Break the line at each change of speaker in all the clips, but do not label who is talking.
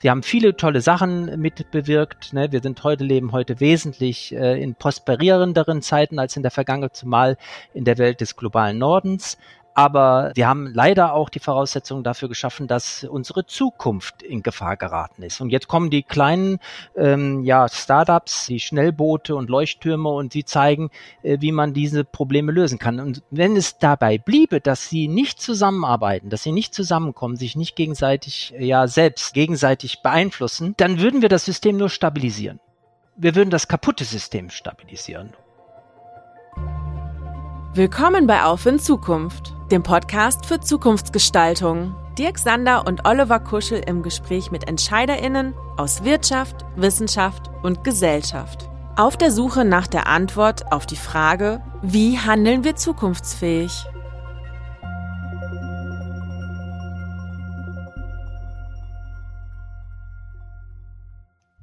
Sie haben viele tolle Sachen mitbewirkt. Ne? Wir sind heute, leben heute wesentlich äh, in prosperierenderen Zeiten als in der Vergangenheit, zumal in der Welt des globalen Nordens. Aber wir haben leider auch die Voraussetzungen dafür geschaffen, dass unsere Zukunft in Gefahr geraten ist. Und jetzt kommen die kleinen ähm, ja, Startups, die Schnellboote und Leuchttürme und sie zeigen, äh, wie man diese Probleme lösen kann. Und wenn es dabei bliebe, dass sie nicht zusammenarbeiten, dass sie nicht zusammenkommen, sich nicht gegenseitig, ja, selbst gegenseitig beeinflussen, dann würden wir das System nur stabilisieren. Wir würden das kaputte System stabilisieren.
Willkommen bei Auf in Zukunft dem Podcast für Zukunftsgestaltung. Dirk Sander und Oliver Kuschel im Gespräch mit EntscheiderInnen aus Wirtschaft, Wissenschaft und Gesellschaft. Auf der Suche nach der Antwort auf die Frage, wie handeln wir zukunftsfähig?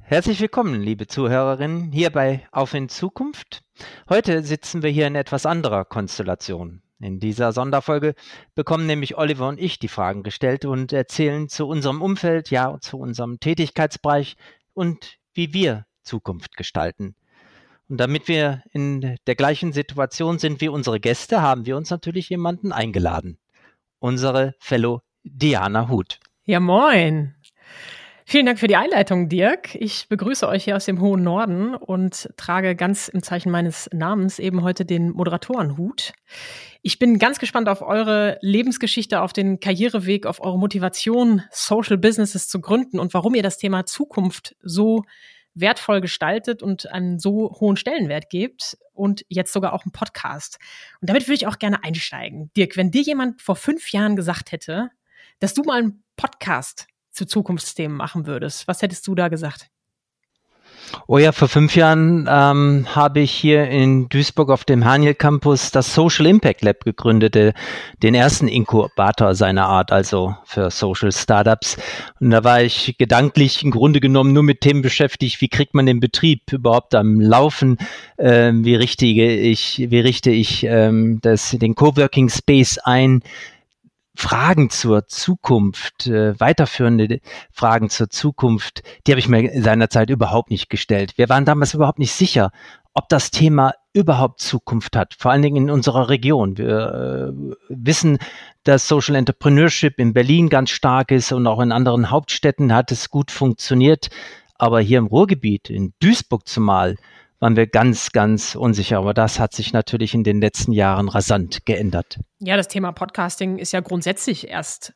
Herzlich willkommen, liebe Zuhörerinnen, hier bei Auf in Zukunft. Heute sitzen wir hier in etwas anderer Konstellation. In dieser Sonderfolge bekommen nämlich Oliver und ich die Fragen gestellt und erzählen zu unserem Umfeld, ja, zu unserem Tätigkeitsbereich und wie wir Zukunft gestalten. Und damit wir in der gleichen Situation sind wie unsere Gäste, haben wir uns natürlich jemanden eingeladen. Unsere Fellow Diana Huth.
Ja, moin. Vielen Dank für die Einleitung, Dirk. Ich begrüße euch hier aus dem hohen Norden und trage ganz im Zeichen meines Namens eben heute den Moderatorenhut. Ich bin ganz gespannt auf eure Lebensgeschichte, auf den Karriereweg, auf eure Motivation, Social Businesses zu gründen und warum ihr das Thema Zukunft so wertvoll gestaltet und einen so hohen Stellenwert gebt und jetzt sogar auch einen Podcast. Und damit würde ich auch gerne einsteigen. Dirk, wenn dir jemand vor fünf Jahren gesagt hätte, dass du mal einen Podcast zu Zukunftsthemen machen würdest. Was hättest du da gesagt?
Oh ja, vor fünf Jahren ähm, habe ich hier in Duisburg auf dem Haniel Campus das Social Impact Lab gegründet, äh, den ersten Inkubator seiner Art, also für Social Startups. Und da war ich gedanklich im Grunde genommen nur mit Themen beschäftigt, wie kriegt man den Betrieb überhaupt am Laufen, ähm, wie richtige ich, wie richte ich ähm, das, den Coworking Space ein, Fragen zur Zukunft, äh, weiterführende Fragen zur Zukunft, die habe ich mir seinerzeit überhaupt nicht gestellt. Wir waren damals überhaupt nicht sicher, ob das Thema überhaupt Zukunft hat, vor allen Dingen in unserer Region. Wir äh, wissen, dass Social Entrepreneurship in Berlin ganz stark ist und auch in anderen Hauptstädten hat es gut funktioniert. Aber hier im Ruhrgebiet, in Duisburg zumal, waren wir ganz, ganz unsicher. Aber das hat sich natürlich in den letzten Jahren rasant geändert.
Ja, das Thema Podcasting ist ja grundsätzlich erst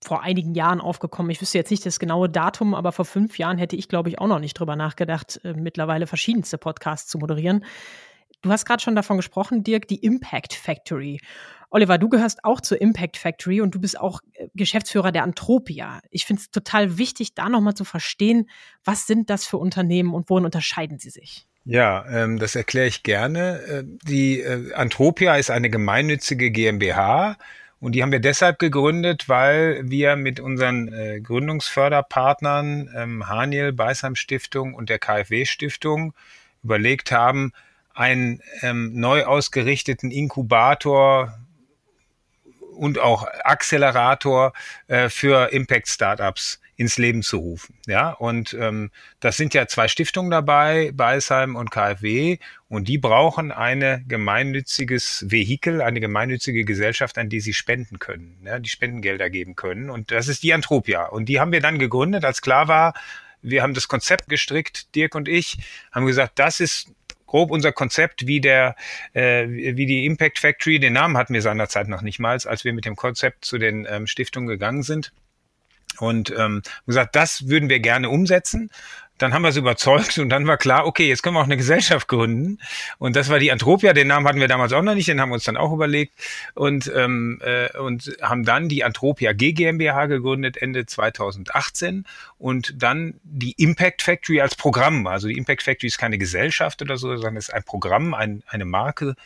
vor einigen Jahren aufgekommen. Ich wüsste jetzt nicht das genaue Datum, aber vor fünf Jahren hätte ich, glaube ich, auch noch nicht drüber nachgedacht, äh, mittlerweile verschiedenste Podcasts zu moderieren. Du hast gerade schon davon gesprochen, Dirk, die Impact Factory. Oliver, du gehörst auch zur Impact Factory und du bist auch äh, Geschäftsführer der Antropia. Ich finde es total wichtig, da nochmal zu verstehen, was sind das für Unternehmen und worin unterscheiden sie sich?
Ja, ähm, das erkläre ich gerne. Äh, die äh, Antropia ist eine gemeinnützige GmbH und die haben wir deshalb gegründet, weil wir mit unseren äh, Gründungsförderpartnern ähm, Haniel, Beisheim Stiftung und der KfW Stiftung überlegt haben, einen ähm, neu ausgerichteten Inkubator und auch Accelerator äh, für Impact Startups ins Leben zu rufen. Ja, und ähm, das sind ja zwei Stiftungen dabei, Beisheim und KfW, und die brauchen ein gemeinnütziges Vehikel, eine gemeinnützige Gesellschaft, an die sie spenden können, ja, die Spendengelder geben können. Und das ist die Antropia. Und die haben wir dann gegründet, als klar war, wir haben das Konzept gestrickt, Dirk und ich, haben gesagt, das ist grob unser Konzept, wie der, äh, wie die Impact Factory, den Namen hatten wir seinerzeit noch nicht mal, als wir mit dem Konzept zu den ähm, Stiftungen gegangen sind. Und ähm, gesagt, das würden wir gerne umsetzen. Dann haben wir es überzeugt und dann war klar, okay, jetzt können wir auch eine Gesellschaft gründen. Und das war die Antropia, den Namen hatten wir damals auch noch nicht, den haben wir uns dann auch überlegt und, ähm, äh, und haben dann die Antropia G GmbH gegründet Ende 2018 und dann die Impact Factory als Programm. Also die Impact Factory ist keine Gesellschaft oder so, sondern ist ein Programm, ein, eine Marke,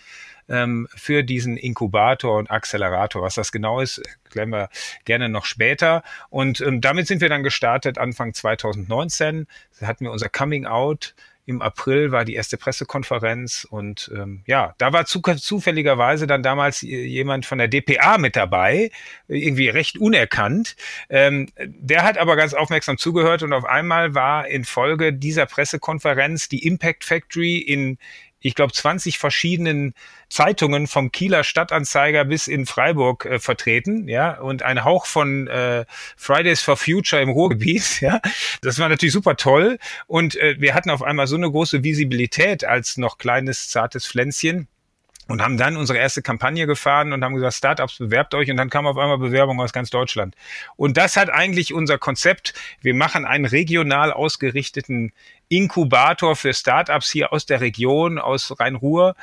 ähm, für diesen Inkubator und Accelerator. Was das genau ist, erklären wir gerne noch später. Und ähm, damit sind wir dann gestartet Anfang 2019. Da hatten wir unser Coming Out im April war die erste Pressekonferenz und ähm, ja, da war zu, zufälligerweise dann damals jemand von der DPA mit dabei, irgendwie recht unerkannt. Ähm, der hat aber ganz aufmerksam zugehört und auf einmal war in Folge dieser Pressekonferenz die Impact Factory in ich glaube, 20 verschiedenen Zeitungen vom Kieler Stadtanzeiger bis in Freiburg äh, vertreten, ja, und ein Hauch von äh, Fridays for Future im Ruhrgebiet, ja. Das war natürlich super toll und äh, wir hatten auf einmal so eine große Visibilität als noch kleines, zartes Pflänzchen und haben dann unsere erste Kampagne gefahren und haben gesagt, Startups bewerbt euch und dann kam auf einmal Bewerbung aus ganz Deutschland. Und das hat eigentlich unser Konzept. Wir machen einen regional ausgerichteten Inkubator für Startups hier aus der Region, aus Rhein-Ruhr,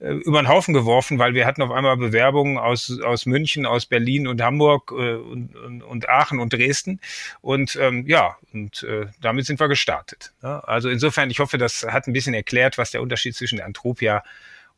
äh, über den Haufen geworfen, weil wir hatten auf einmal Bewerbungen aus, aus München, aus Berlin und Hamburg äh, und, und, und, Aachen und Dresden. Und ähm, ja, und äh, damit sind wir gestartet. Ja, also insofern, ich hoffe, das hat ein bisschen erklärt, was der Unterschied zwischen der Antropia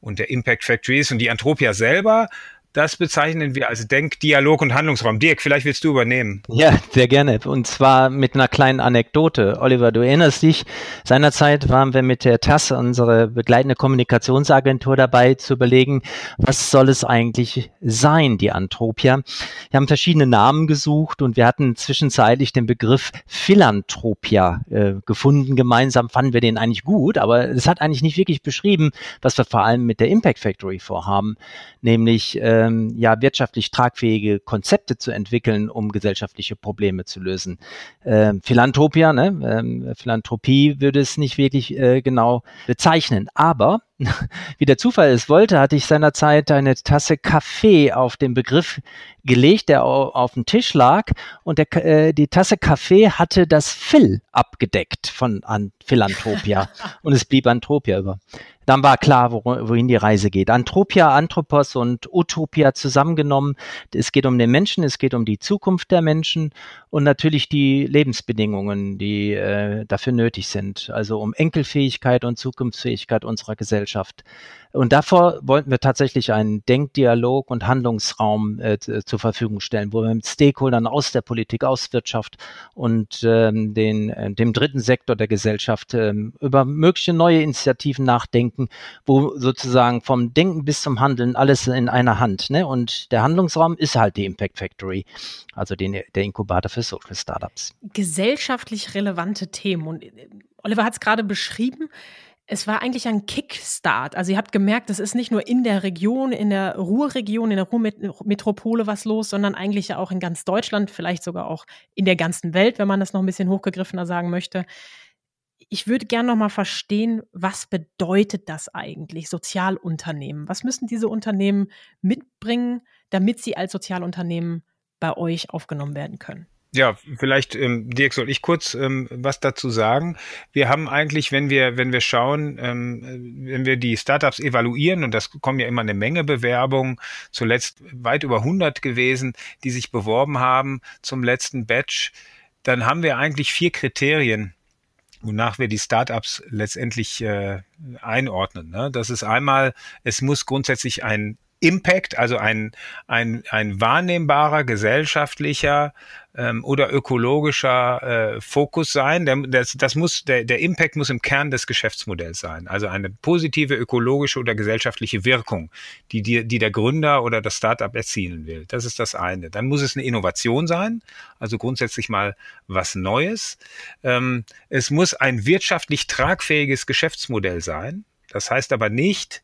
und der Impact Factory ist. Und die Antropia selber das bezeichnen wir als Denk-, Dialog- und Handlungsraum. Dirk, vielleicht willst du übernehmen.
Ja, sehr gerne. Und zwar mit einer kleinen Anekdote. Oliver, du erinnerst dich, seinerzeit waren wir mit der TAS, unsere begleitende Kommunikationsagentur, dabei zu überlegen, was soll es eigentlich sein, die Antropia. Wir haben verschiedene Namen gesucht und wir hatten zwischenzeitlich den Begriff Philanthropia äh, gefunden. Gemeinsam fanden wir den eigentlich gut, aber es hat eigentlich nicht wirklich beschrieben, was wir vor allem mit der Impact Factory vorhaben, nämlich äh, ähm, ja wirtschaftlich tragfähige Konzepte zu entwickeln, um gesellschaftliche Probleme zu lösen. Ähm, Philanthropia, ne? Ähm, Philanthropie würde es nicht wirklich äh, genau bezeichnen, aber wie der Zufall es wollte, hatte ich seinerzeit eine Tasse Kaffee auf den Begriff gelegt, der auf dem Tisch lag. Und der, äh, die Tasse Kaffee hatte das Phil abgedeckt von an Philanthropia. und es blieb Anthropia über dann war klar, wohin die Reise geht. Anthropia, Anthropos und Utopia zusammengenommen. Es geht um den Menschen, es geht um die Zukunft der Menschen und natürlich die Lebensbedingungen, die äh, dafür nötig sind. Also um Enkelfähigkeit und Zukunftsfähigkeit unserer Gesellschaft. Und davor wollten wir tatsächlich einen Denkdialog und Handlungsraum äh, zur Verfügung stellen, wo wir mit Stakeholdern aus der Politik, aus Wirtschaft und ähm, den, äh, dem dritten Sektor der Gesellschaft ähm, über mögliche neue Initiativen nachdenken, wo sozusagen vom Denken bis zum Handeln alles in einer Hand. Ne? Und der Handlungsraum ist halt die Impact Factory, also den, der Inkubator für Social Startups.
Gesellschaftlich relevante Themen. Und äh, Oliver hat es gerade beschrieben es war eigentlich ein Kickstart. Also ihr habt gemerkt, es ist nicht nur in der Region, in der Ruhrregion, in der Ruhrmetropole was los, sondern eigentlich ja auch in ganz Deutschland, vielleicht sogar auch in der ganzen Welt, wenn man das noch ein bisschen hochgegriffener sagen möchte. Ich würde gerne noch mal verstehen, was bedeutet das eigentlich, Sozialunternehmen? Was müssen diese Unternehmen mitbringen, damit sie als Sozialunternehmen bei euch aufgenommen werden können?
Ja, vielleicht, ähm, Dirk, soll ich kurz ähm, was dazu sagen? Wir haben eigentlich, wenn wir, wenn wir schauen, ähm, wenn wir die Startups evaluieren, und das kommen ja immer eine Menge Bewerbungen, zuletzt weit über 100 gewesen, die sich beworben haben zum letzten Batch, dann haben wir eigentlich vier Kriterien, wonach wir die Startups letztendlich äh, einordnen. Ne? Das ist einmal, es muss grundsätzlich ein Impact, also ein, ein, ein wahrnehmbarer gesellschaftlicher ähm, oder ökologischer äh, Fokus sein. Der, das, das muss, der, der Impact muss im Kern des Geschäftsmodells sein. Also eine positive ökologische oder gesellschaftliche Wirkung, die, die, die der Gründer oder das Startup erzielen will. Das ist das eine. Dann muss es eine Innovation sein, also grundsätzlich mal was Neues. Ähm, es muss ein wirtschaftlich tragfähiges Geschäftsmodell sein. Das heißt aber nicht,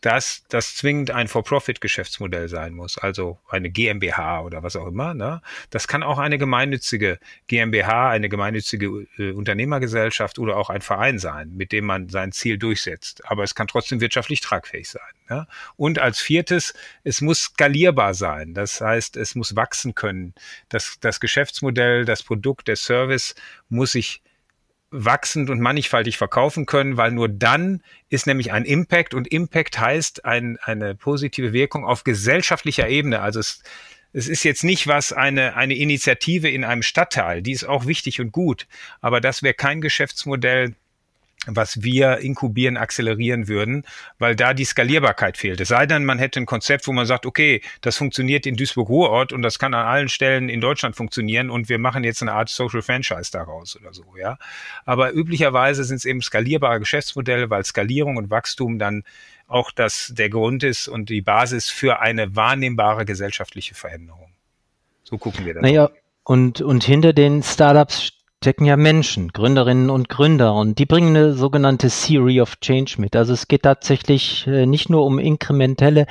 dass das zwingend ein For-Profit-Geschäftsmodell sein muss, also eine GmbH oder was auch immer. Ne? Das kann auch eine gemeinnützige GmbH, eine gemeinnützige äh, Unternehmergesellschaft oder auch ein Verein sein, mit dem man sein Ziel durchsetzt. Aber es kann trotzdem wirtschaftlich tragfähig sein. Ne? Und als viertes, es muss skalierbar sein. Das heißt, es muss wachsen können. Das, das Geschäftsmodell, das Produkt, der Service muss sich wachsend und mannigfaltig verkaufen können, weil nur dann ist nämlich ein Impact und Impact heißt ein, eine positive Wirkung auf gesellschaftlicher Ebene. Also es, es ist jetzt nicht was eine, eine Initiative in einem Stadtteil, die ist auch wichtig und gut, aber das wäre kein Geschäftsmodell, was wir inkubieren, akzelerieren würden, weil da die Skalierbarkeit fehlt. Es sei denn, man hätte ein Konzept, wo man sagt, okay, das funktioniert in Duisburg-Ruhrort und das kann an allen Stellen in Deutschland funktionieren und wir machen jetzt eine Art Social Franchise daraus oder so, ja. Aber üblicherweise sind es eben skalierbare Geschäftsmodelle, weil Skalierung und Wachstum dann auch das der Grund ist und die Basis für eine wahrnehmbare gesellschaftliche Veränderung. So gucken wir das.
Naja, und, und hinter den Startups stecken ja Menschen, Gründerinnen und Gründer und die bringen eine sogenannte Theory of Change mit. Also es geht tatsächlich äh, nicht nur um inkrementelle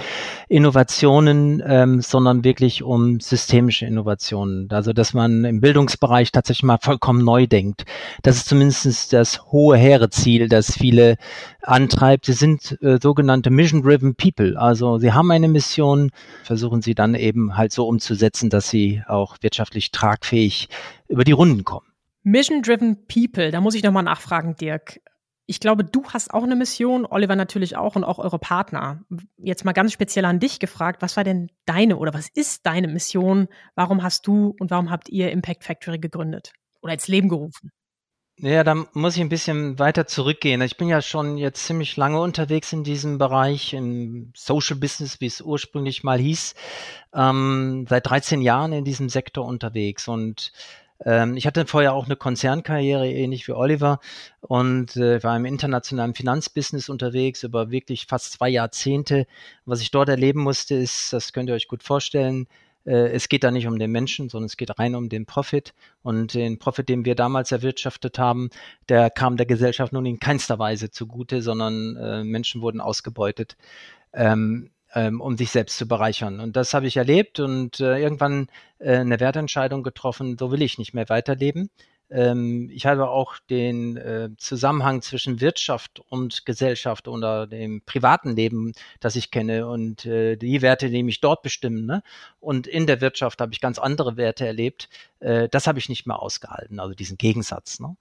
Innovationen, ähm, sondern wirklich um systemische Innovationen. Also dass man im Bildungsbereich tatsächlich mal vollkommen neu denkt. Das ist zumindest das hohe hehre Ziel, das viele antreibt. Sie sind äh, sogenannte Mission-Driven People. Also sie haben eine Mission, versuchen sie dann eben halt so umzusetzen, dass sie auch wirtschaftlich tragfähig über die Runden kommen.
Mission-Driven People, da muss ich nochmal nachfragen, Dirk. Ich glaube, du hast auch eine Mission, Oliver natürlich auch und auch eure Partner. Jetzt mal ganz speziell an dich gefragt, was war denn deine oder was ist deine Mission? Warum hast du und warum habt ihr Impact Factory gegründet oder ins Leben gerufen?
Ja, da muss ich ein bisschen weiter zurückgehen. Ich bin ja schon jetzt ziemlich lange unterwegs in diesem Bereich, im Social Business, wie es ursprünglich mal hieß, ähm, seit 13 Jahren in diesem Sektor unterwegs und ähm, ich hatte vorher auch eine Konzernkarriere, ähnlich wie Oliver, und äh, war im internationalen Finanzbusiness unterwegs über wirklich fast zwei Jahrzehnte. Was ich dort erleben musste, ist, das könnt ihr euch gut vorstellen, äh, es geht da nicht um den Menschen, sondern es geht rein um den Profit. Und den Profit, den wir damals erwirtschaftet haben, der kam der Gesellschaft nun in keinster Weise zugute, sondern äh, Menschen wurden ausgebeutet. Ähm, ähm, um sich selbst zu bereichern. Und das habe ich erlebt und äh, irgendwann äh, eine Wertentscheidung getroffen, so will ich nicht mehr weiterleben. Ähm, ich habe auch den äh, Zusammenhang zwischen Wirtschaft und Gesellschaft oder dem privaten Leben, das ich kenne und äh, die Werte, die mich dort bestimmen. Ne? Und in der Wirtschaft habe ich ganz andere Werte erlebt. Äh, das habe ich nicht mehr ausgehalten, also diesen Gegensatz. Ne?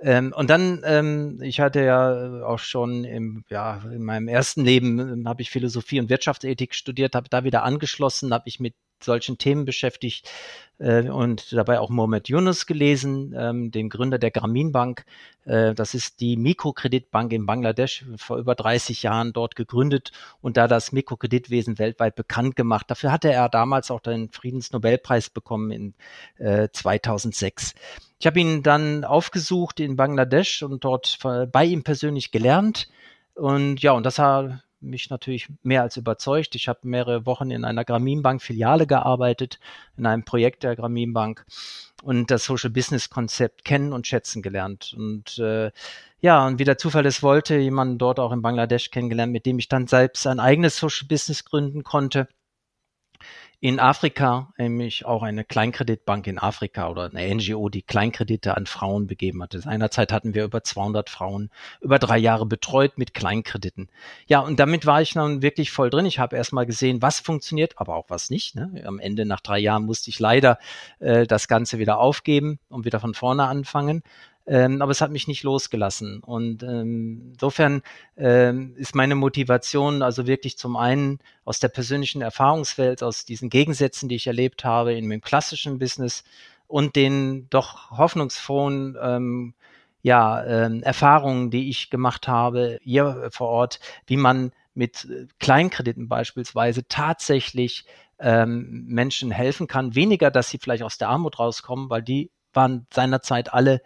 Ähm, und dann, ähm, ich hatte ja auch schon im, ja, in meinem ersten Leben ähm, habe ich Philosophie und Wirtschaftsethik studiert, habe da wieder angeschlossen, habe ich mit solchen Themen beschäftigt äh, und dabei auch Mohamed Yunus gelesen, ähm, den Gründer der Grameen Bank. Äh, das ist die Mikrokreditbank in Bangladesch, vor über 30 Jahren dort gegründet und da das Mikrokreditwesen weltweit bekannt gemacht. Dafür hatte er damals auch den Friedensnobelpreis bekommen in äh, 2006. Ich habe ihn dann aufgesucht in Bangladesch und dort bei ihm persönlich gelernt. Und ja, und das hat mich natürlich mehr als überzeugt. Ich habe mehrere Wochen in einer Grameenbank-Filiale gearbeitet, in einem Projekt der Grameenbank und das Social Business Konzept kennen und schätzen gelernt. Und äh, ja, und wie der Zufall es wollte, jemanden dort auch in Bangladesch kennengelernt, mit dem ich dann selbst ein eigenes Social Business gründen konnte in Afrika, nämlich auch eine Kleinkreditbank in Afrika oder eine NGO, die Kleinkredite an Frauen begeben hatte. Seinerzeit hatten wir über 200 Frauen über drei Jahre betreut mit Kleinkrediten. Ja, und damit war ich dann wirklich voll drin. Ich habe erstmal gesehen, was funktioniert, aber auch was nicht. Ne? Am Ende nach drei Jahren musste ich leider äh, das Ganze wieder aufgeben und wieder von vorne anfangen. Ähm, aber es hat mich nicht losgelassen. Und ähm, insofern ähm, ist meine Motivation also wirklich zum einen aus der persönlichen Erfahrungswelt, aus diesen Gegensätzen, die ich erlebt habe in dem klassischen Business und den doch hoffnungsfrohen ähm, ja, ähm, Erfahrungen, die ich gemacht habe hier vor Ort, wie man mit äh, Kleinkrediten beispielsweise tatsächlich ähm, Menschen helfen kann. Weniger, dass sie vielleicht aus der Armut rauskommen, weil die waren seinerzeit alle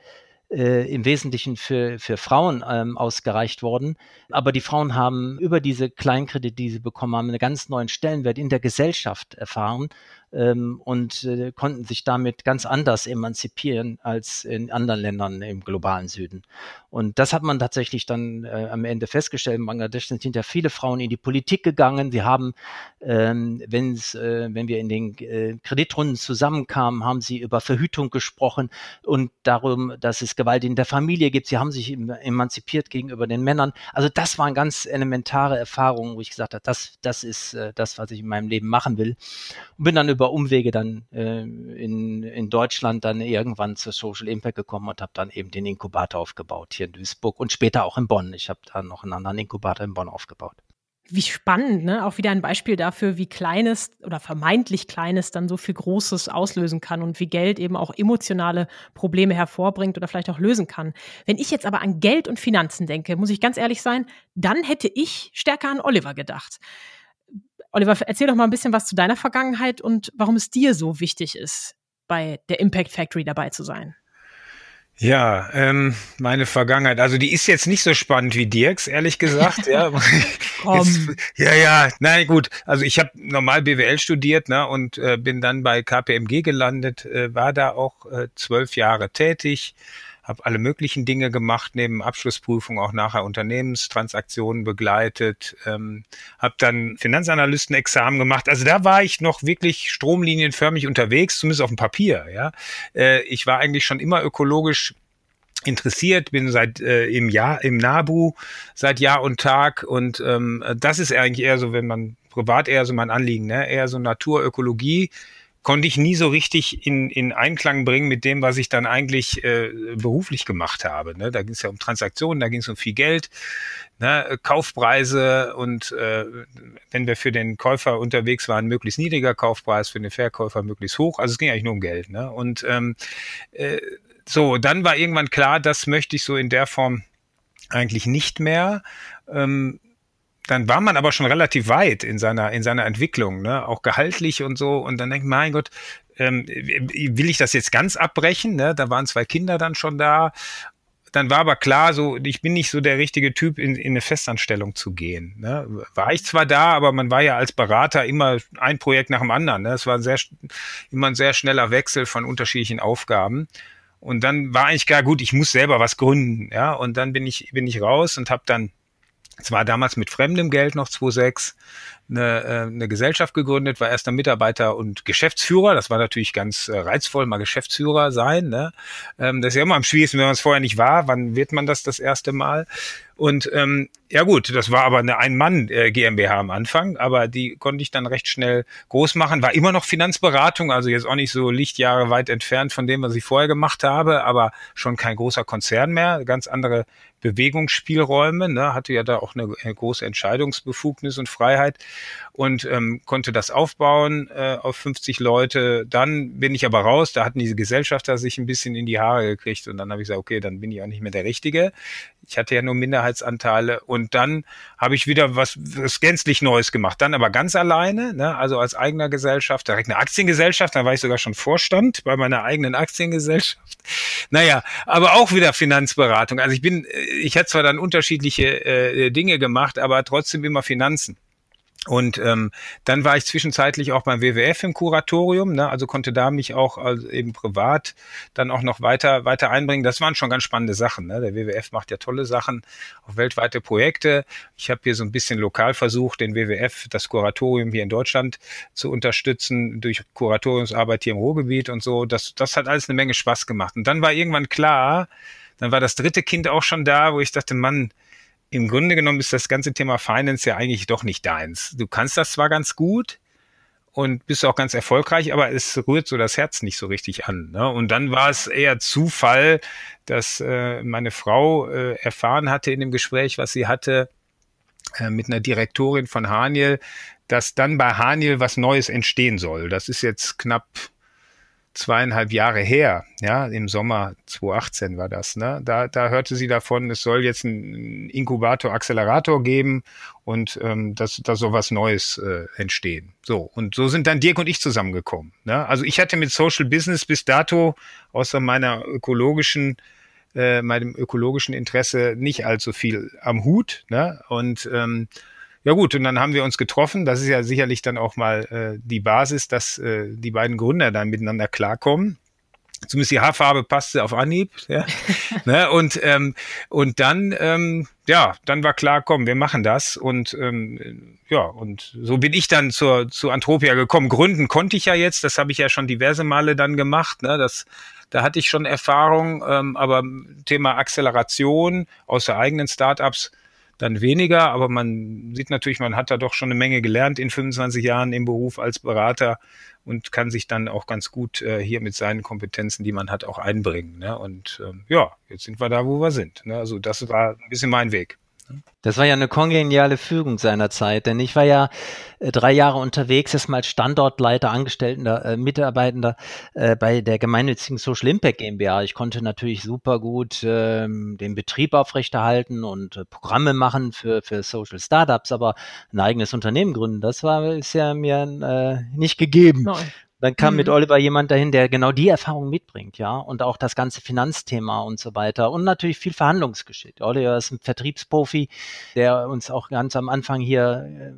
äh, im Wesentlichen für, für Frauen ähm, ausgereicht worden. Aber die Frauen haben über diese Kleinkredite, die sie bekommen haben, einen ganz neuen Stellenwert in der Gesellschaft erfahren ähm, und äh, konnten sich damit ganz anders emanzipieren als in anderen Ländern im globalen Süden. Und das hat man tatsächlich dann äh, am Ende festgestellt. In Bangladesch sind ja viele Frauen in die Politik gegangen. Sie haben, ähm, wenn's, äh, wenn wir in den äh, Kreditrunden zusammenkamen, haben sie über Verhütung gesprochen und darum, dass es Gewalt in der Familie gibt. Sie haben sich emanzipiert gegenüber den Männern. Also das waren ganz elementare Erfahrungen, wo ich gesagt habe, das, das ist äh, das, was ich in meinem Leben machen will. Und bin dann über Umwege dann äh, in, in Deutschland dann irgendwann zur Social Impact gekommen und habe dann eben den Inkubator aufgebaut hier in Duisburg und später auch in Bonn. Ich habe dann noch einen anderen Inkubator in Bonn aufgebaut.
wie spannend, ne? Auch wieder ein Beispiel dafür, wie kleines oder vermeintlich kleines dann so viel Großes auslösen kann und wie Geld eben auch emotionale Probleme hervorbringt oder vielleicht auch lösen kann. Wenn ich jetzt aber an Geld und Finanzen denke, muss ich ganz ehrlich sein, dann hätte ich stärker an Oliver gedacht. Oliver, erzähl doch mal ein bisschen was zu deiner Vergangenheit und warum es dir so wichtig ist, bei der Impact Factory dabei zu sein.
Ja, ähm, meine Vergangenheit. Also die ist jetzt nicht so spannend wie Dirks, ehrlich gesagt. ja, jetzt, ja, ja. Nein, gut. Also ich habe normal BWL studiert ne, und äh, bin dann bei KPMG gelandet, äh, war da auch äh, zwölf Jahre tätig, habe alle möglichen Dinge gemacht, neben Abschlussprüfung auch nachher Unternehmenstransaktionen begleitet, ähm, habe dann Finanzanalystenexamen gemacht. Also da war ich noch wirklich stromlinienförmig unterwegs, zumindest auf dem Papier. Ja, äh, ich war eigentlich schon immer ökologisch interessiert, bin seit äh, im Jahr im Nabu seit Jahr und Tag und ähm, das ist eigentlich eher so, wenn man privat eher so mein Anliegen, ne? eher so Naturökologie konnte ich nie so richtig in, in Einklang bringen mit dem, was ich dann eigentlich äh, beruflich gemacht habe. Ne? Da ging es ja um Transaktionen, da ging es um viel Geld, ne? Kaufpreise und äh, wenn wir für den Käufer unterwegs waren, möglichst niedriger Kaufpreis, für den Verkäufer möglichst hoch. Also es ging eigentlich nur um Geld. Ne? Und ähm, äh, so, dann war irgendwann klar, das möchte ich so in der Form eigentlich nicht mehr. Ähm, dann war man aber schon relativ weit in seiner, in seiner Entwicklung, ne? auch gehaltlich und so. Und dann denkt man, mein Gott, ähm, will ich das jetzt ganz abbrechen? Ne? Da waren zwei Kinder dann schon da. Dann war aber klar, so ich bin nicht so der richtige Typ, in, in eine Festanstellung zu gehen. Ne? War ich zwar da, aber man war ja als Berater immer ein Projekt nach dem anderen. Ne? Es war sehr, immer ein sehr schneller Wechsel von unterschiedlichen Aufgaben. Und dann war eigentlich klar, gut, ich muss selber was gründen, ja. Und dann bin ich bin ich raus und habe dann zwar damals mit fremdem Geld noch 2,6 eine, äh, eine Gesellschaft gegründet, war erster Mitarbeiter und Geschäftsführer. Das war natürlich ganz äh, reizvoll, mal Geschäftsführer sein. Ne? Ähm, das ist ja immer am schwierigsten, wenn man es vorher nicht war. Wann wird man das das erste Mal? Und ähm, ja gut, das war aber eine Ein-Mann-GmbH äh, am Anfang, aber die konnte ich dann recht schnell groß machen. War immer noch Finanzberatung, also jetzt auch nicht so Lichtjahre weit entfernt von dem, was ich vorher gemacht habe, aber schon kein großer Konzern mehr, ganz andere Bewegungsspielräume, ne, hatte ja da auch eine, eine große Entscheidungsbefugnis und Freiheit und ähm, konnte das aufbauen äh, auf 50 Leute. Dann bin ich aber raus, da hatten diese Gesellschafter sich ein bisschen in die Haare gekriegt und dann habe ich gesagt, okay, dann bin ich auch nicht mehr der Richtige. Ich hatte ja nur Minderheitsanteile und dann habe ich wieder was, was gänzlich Neues gemacht. Dann aber ganz alleine, ne? also als eigener Gesellschaft, direkt eine Aktiengesellschaft, da war ich sogar schon Vorstand bei meiner eigenen Aktiengesellschaft. Naja, aber auch wieder Finanzberatung. Also ich bin, ich hatte zwar dann unterschiedliche äh, Dinge gemacht, aber trotzdem immer Finanzen. Und ähm, dann war ich zwischenzeitlich auch beim WWF im Kuratorium, ne, also konnte da mich auch also eben privat dann auch noch weiter weiter einbringen. Das waren schon ganz spannende Sachen. Ne? Der WWF macht ja tolle Sachen, auch weltweite Projekte. Ich habe hier so ein bisschen lokal versucht, den WWF, das Kuratorium hier in Deutschland zu unterstützen durch Kuratoriumsarbeit hier im Ruhrgebiet und so. Das das hat alles eine Menge Spaß gemacht. Und dann war irgendwann klar, dann war das dritte Kind auch schon da, wo ich dachte, Mann, im Grunde genommen ist das ganze Thema Finance ja eigentlich doch nicht deins. Du kannst das zwar ganz gut und bist auch ganz erfolgreich, aber es rührt so das Herz nicht so richtig an. Ne? Und dann war es eher Zufall, dass äh, meine Frau äh, erfahren hatte in dem Gespräch, was sie hatte äh, mit einer Direktorin von Haniel, dass dann bei Haniel was Neues entstehen soll. Das ist jetzt knapp zweieinhalb Jahre her, ja, im Sommer 2018 war das, ne? Da, da hörte sie davon, es soll jetzt einen Inkubator, Accelerator geben und ähm, dass da so was Neues äh, entstehen. So, und so sind dann Dirk und ich zusammengekommen. Ne? Also ich hatte mit Social Business bis dato, außer meiner ökologischen äh, meinem ökologischen Interesse nicht allzu viel am Hut. Ne? Und ähm, ja gut, und dann haben wir uns getroffen. Das ist ja sicherlich dann auch mal äh, die Basis, dass äh, die beiden Gründer dann miteinander klarkommen. Zumindest die Haarfarbe passte auf Anhieb. Ja. ne, und, ähm, und dann, ähm, ja, dann war klar, komm, wir machen das. Und ähm, ja, und so bin ich dann zur, zu Antropia gekommen. Gründen konnte ich ja jetzt, das habe ich ja schon diverse Male dann gemacht. Ne, das, da hatte ich schon Erfahrung, ähm, aber Thema Acceleration aus der eigenen Startups dann weniger, aber man sieht natürlich, man hat da doch schon eine Menge gelernt in 25 Jahren im Beruf als Berater und kann sich dann auch ganz gut äh, hier mit seinen Kompetenzen, die man hat, auch einbringen. Ne? Und ähm, ja, jetzt sind wir da, wo wir sind. Ne? Also das war ein bisschen mein Weg.
Das war ja eine kongeniale Fügung seiner Zeit, denn ich war ja äh, drei Jahre unterwegs, erstmal als Standortleiter, Angestellter, äh, Mitarbeitender äh, bei der gemeinnützigen Social Impact GmbH. Ich konnte natürlich super gut ähm, den Betrieb aufrechterhalten und äh, Programme machen für, für Social Startups, aber ein eigenes Unternehmen gründen, das war ist ja mir äh, nicht gegeben. Nein. Dann kam mhm. mit Oliver jemand dahin, der genau die Erfahrung mitbringt, ja, und auch das ganze Finanzthema und so weiter und natürlich viel Verhandlungsgeschick. Oliver ist ein Vertriebsprofi, der uns auch ganz am Anfang hier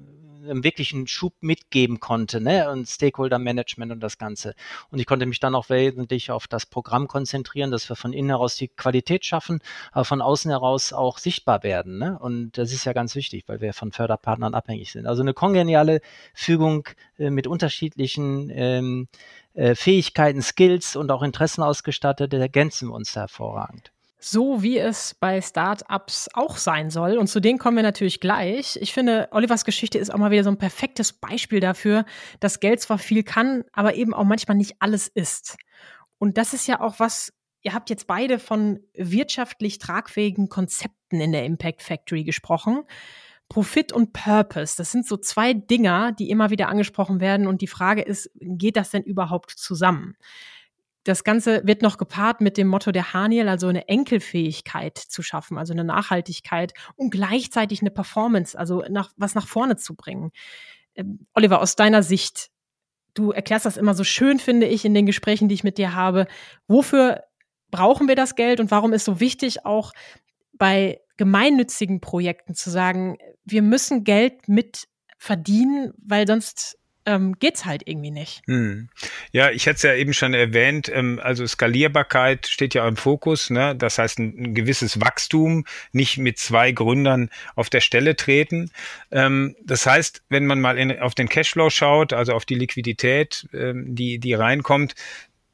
äh, einen wirklichen Schub mitgeben konnte, ne? Und Stakeholder Management und das Ganze. Und ich konnte mich dann auch wesentlich auf das Programm konzentrieren, dass wir von innen heraus die Qualität schaffen, aber von außen heraus auch sichtbar werden. Ne? Und das ist ja ganz wichtig, weil wir von Förderpartnern abhängig sind. Also eine kongeniale Fügung äh, mit unterschiedlichen ähm, äh, Fähigkeiten, Skills und auch Interessen ausgestattet, ergänzen wir uns da hervorragend
so wie es bei Startups auch sein soll. Und zu denen kommen wir natürlich gleich. Ich finde, Olivers Geschichte ist auch mal wieder so ein perfektes Beispiel dafür, dass Geld zwar viel kann, aber eben auch manchmal nicht alles ist. Und das ist ja auch was, ihr habt jetzt beide von wirtschaftlich tragfähigen Konzepten in der Impact Factory gesprochen. Profit und Purpose, das sind so zwei Dinger, die immer wieder angesprochen werden. Und die Frage ist, geht das denn überhaupt zusammen? Das Ganze wird noch gepaart mit dem Motto der Haniel, also eine Enkelfähigkeit zu schaffen, also eine Nachhaltigkeit und gleichzeitig eine Performance, also nach, was nach vorne zu bringen. Ähm, Oliver, aus deiner Sicht, du erklärst das immer so schön, finde ich, in den Gesprächen, die ich mit dir habe. Wofür brauchen wir das Geld und warum ist so wichtig, auch bei gemeinnützigen Projekten zu sagen, wir müssen Geld mit verdienen, weil sonst ähm, geht's halt irgendwie nicht. Hm.
Ja, ich hatte es ja eben schon erwähnt, ähm, also Skalierbarkeit steht ja im Fokus, ne? das heißt ein, ein gewisses Wachstum, nicht mit zwei Gründern auf der Stelle treten. Ähm, das heißt, wenn man mal in, auf den Cashflow schaut, also auf die Liquidität, ähm, die, die reinkommt,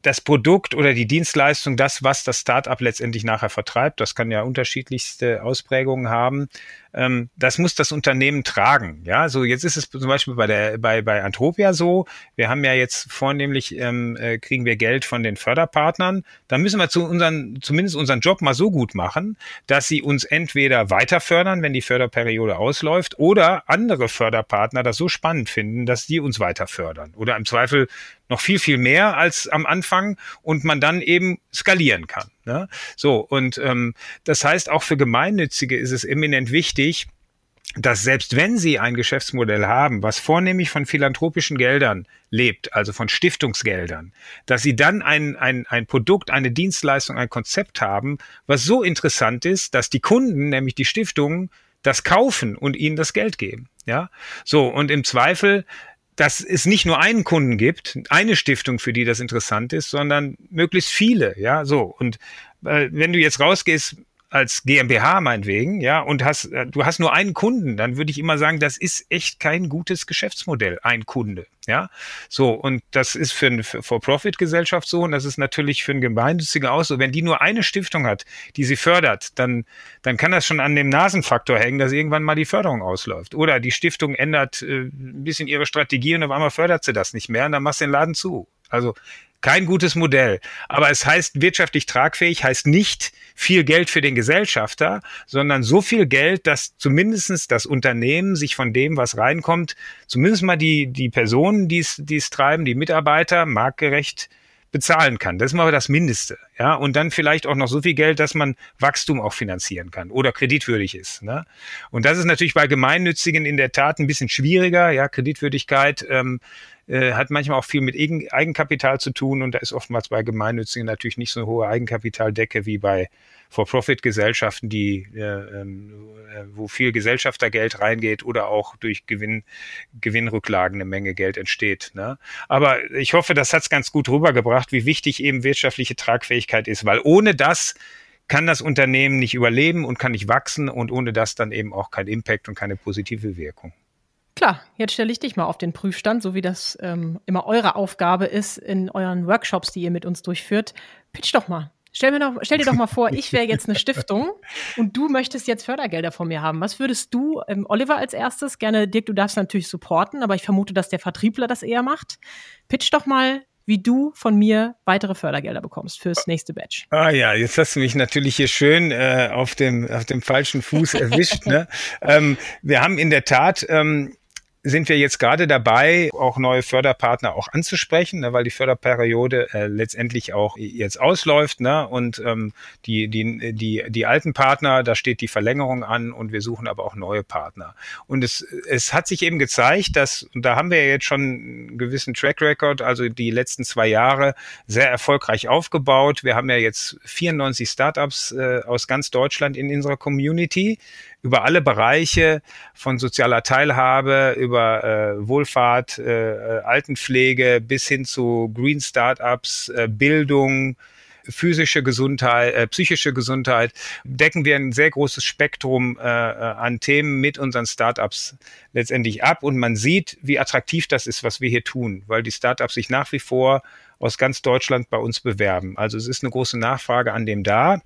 das Produkt oder die Dienstleistung, das, was das Startup letztendlich nachher vertreibt, das kann ja unterschiedlichste Ausprägungen haben, ähm, das muss das Unternehmen tragen. Ja, so jetzt ist es zum Beispiel bei der bei bei Antropia so. Wir haben ja jetzt vornehmlich ähm, äh, kriegen wir Geld von den Förderpartnern. Da müssen wir zu unseren zumindest unseren Job mal so gut machen, dass sie uns entweder weiter fördern, wenn die Förderperiode ausläuft, oder andere Förderpartner das so spannend finden, dass die uns weiter fördern oder im Zweifel noch viel viel mehr als am Anfang und man dann eben skalieren kann. Ne? So, und ähm, das heißt, auch für Gemeinnützige ist es eminent wichtig, dass selbst wenn sie ein Geschäftsmodell haben, was vornehmlich von philanthropischen Geldern lebt, also von Stiftungsgeldern, dass sie dann ein, ein, ein Produkt, eine Dienstleistung, ein Konzept haben, was so interessant ist, dass die Kunden, nämlich die Stiftungen, das kaufen und ihnen das Geld geben. Ja, so und im Zweifel dass es nicht nur einen Kunden gibt, eine Stiftung, für die das interessant ist, sondern möglichst viele, ja, so. Und äh, wenn du jetzt rausgehst als GmbH meinetwegen, ja, und hast, äh, du hast nur einen Kunden, dann würde ich immer sagen, das ist echt kein gutes Geschäftsmodell, ein Kunde, ja. So, und das ist für eine For-Profit-Gesellschaft so, und das ist natürlich für einen Gemeinnützigen auch so. Wenn die nur eine Stiftung hat, die sie fördert, dann, dann kann das schon an dem Nasenfaktor hängen, dass irgendwann mal die Förderung ausläuft. Oder die Stiftung ändert äh, ein bisschen ihre Strategie und auf einmal fördert sie das nicht mehr und dann machst du den Laden zu. Also kein gutes Modell. Aber es heißt, wirtschaftlich tragfähig heißt nicht viel Geld für den Gesellschafter, sondern so viel Geld, dass zumindestens das Unternehmen sich von dem, was reinkommt, zumindest mal die, die Personen, die es treiben, die Mitarbeiter, marktgerecht bezahlen kann. Das ist mal das Mindeste. Ja, und dann vielleicht auch noch so viel Geld, dass man Wachstum auch finanzieren kann oder kreditwürdig ist. Ne? Und das ist natürlich bei Gemeinnützigen in der Tat ein bisschen schwieriger. Ja, Kreditwürdigkeit ähm, äh, hat manchmal auch viel mit Eigenkapital zu tun und da ist oftmals bei Gemeinnützigen natürlich nicht so eine hohe Eigenkapitaldecke wie bei For-Profit-Gesellschaften, die äh, ähm, äh, wo viel Gesellschaftergeld reingeht oder auch durch Gewinn, Gewinnrücklagen eine Menge Geld entsteht. Ne? Aber ich hoffe, das hat es ganz gut rübergebracht, wie wichtig eben wirtschaftliche Tragfähigkeit ist, weil ohne das kann das Unternehmen nicht überleben und kann nicht wachsen und ohne das dann eben auch kein Impact und keine positive Wirkung.
Klar, jetzt stelle ich dich mal auf den Prüfstand, so wie das ähm, immer eure Aufgabe ist in euren Workshops, die ihr mit uns durchführt. Pitch doch mal. Stell, mir doch, stell dir doch mal vor, ich wäre jetzt eine Stiftung und du möchtest jetzt Fördergelder von mir haben. Was würdest du, ähm, Oliver als erstes, gerne, Dirk, du darfst natürlich supporten, aber ich vermute, dass der Vertriebler das eher macht. Pitch doch mal wie du von mir weitere Fördergelder bekommst fürs nächste Batch.
Ah ja, jetzt hast du mich natürlich hier schön äh, auf dem auf dem falschen Fuß erwischt. ne? ähm, wir haben in der Tat ähm, sind wir jetzt gerade dabei, auch neue Förderpartner auch anzusprechen, ne, weil die Förderperiode äh, letztendlich auch jetzt ausläuft. Ne, und ähm, die, die, die, die alten Partner, da steht die Verlängerung an und wir suchen aber auch neue Partner. Und es, es hat sich eben gezeigt, dass, und da haben wir jetzt schon einen gewissen Track Record, also die letzten zwei Jahre sehr erfolgreich aufgebaut. Wir haben ja jetzt 94 Startups äh, aus ganz Deutschland in unserer Community über alle Bereiche von sozialer Teilhabe, über äh, Wohlfahrt, äh, Altenpflege bis hin zu Green Startups, äh, Bildung, physische Gesundheit, äh, psychische Gesundheit, decken wir ein sehr großes Spektrum äh, äh, an Themen mit unseren Startups letztendlich ab. Und man sieht, wie attraktiv das ist, was wir hier tun, weil die Startups sich nach wie vor aus ganz Deutschland bei uns bewerben. Also es ist eine große Nachfrage an dem da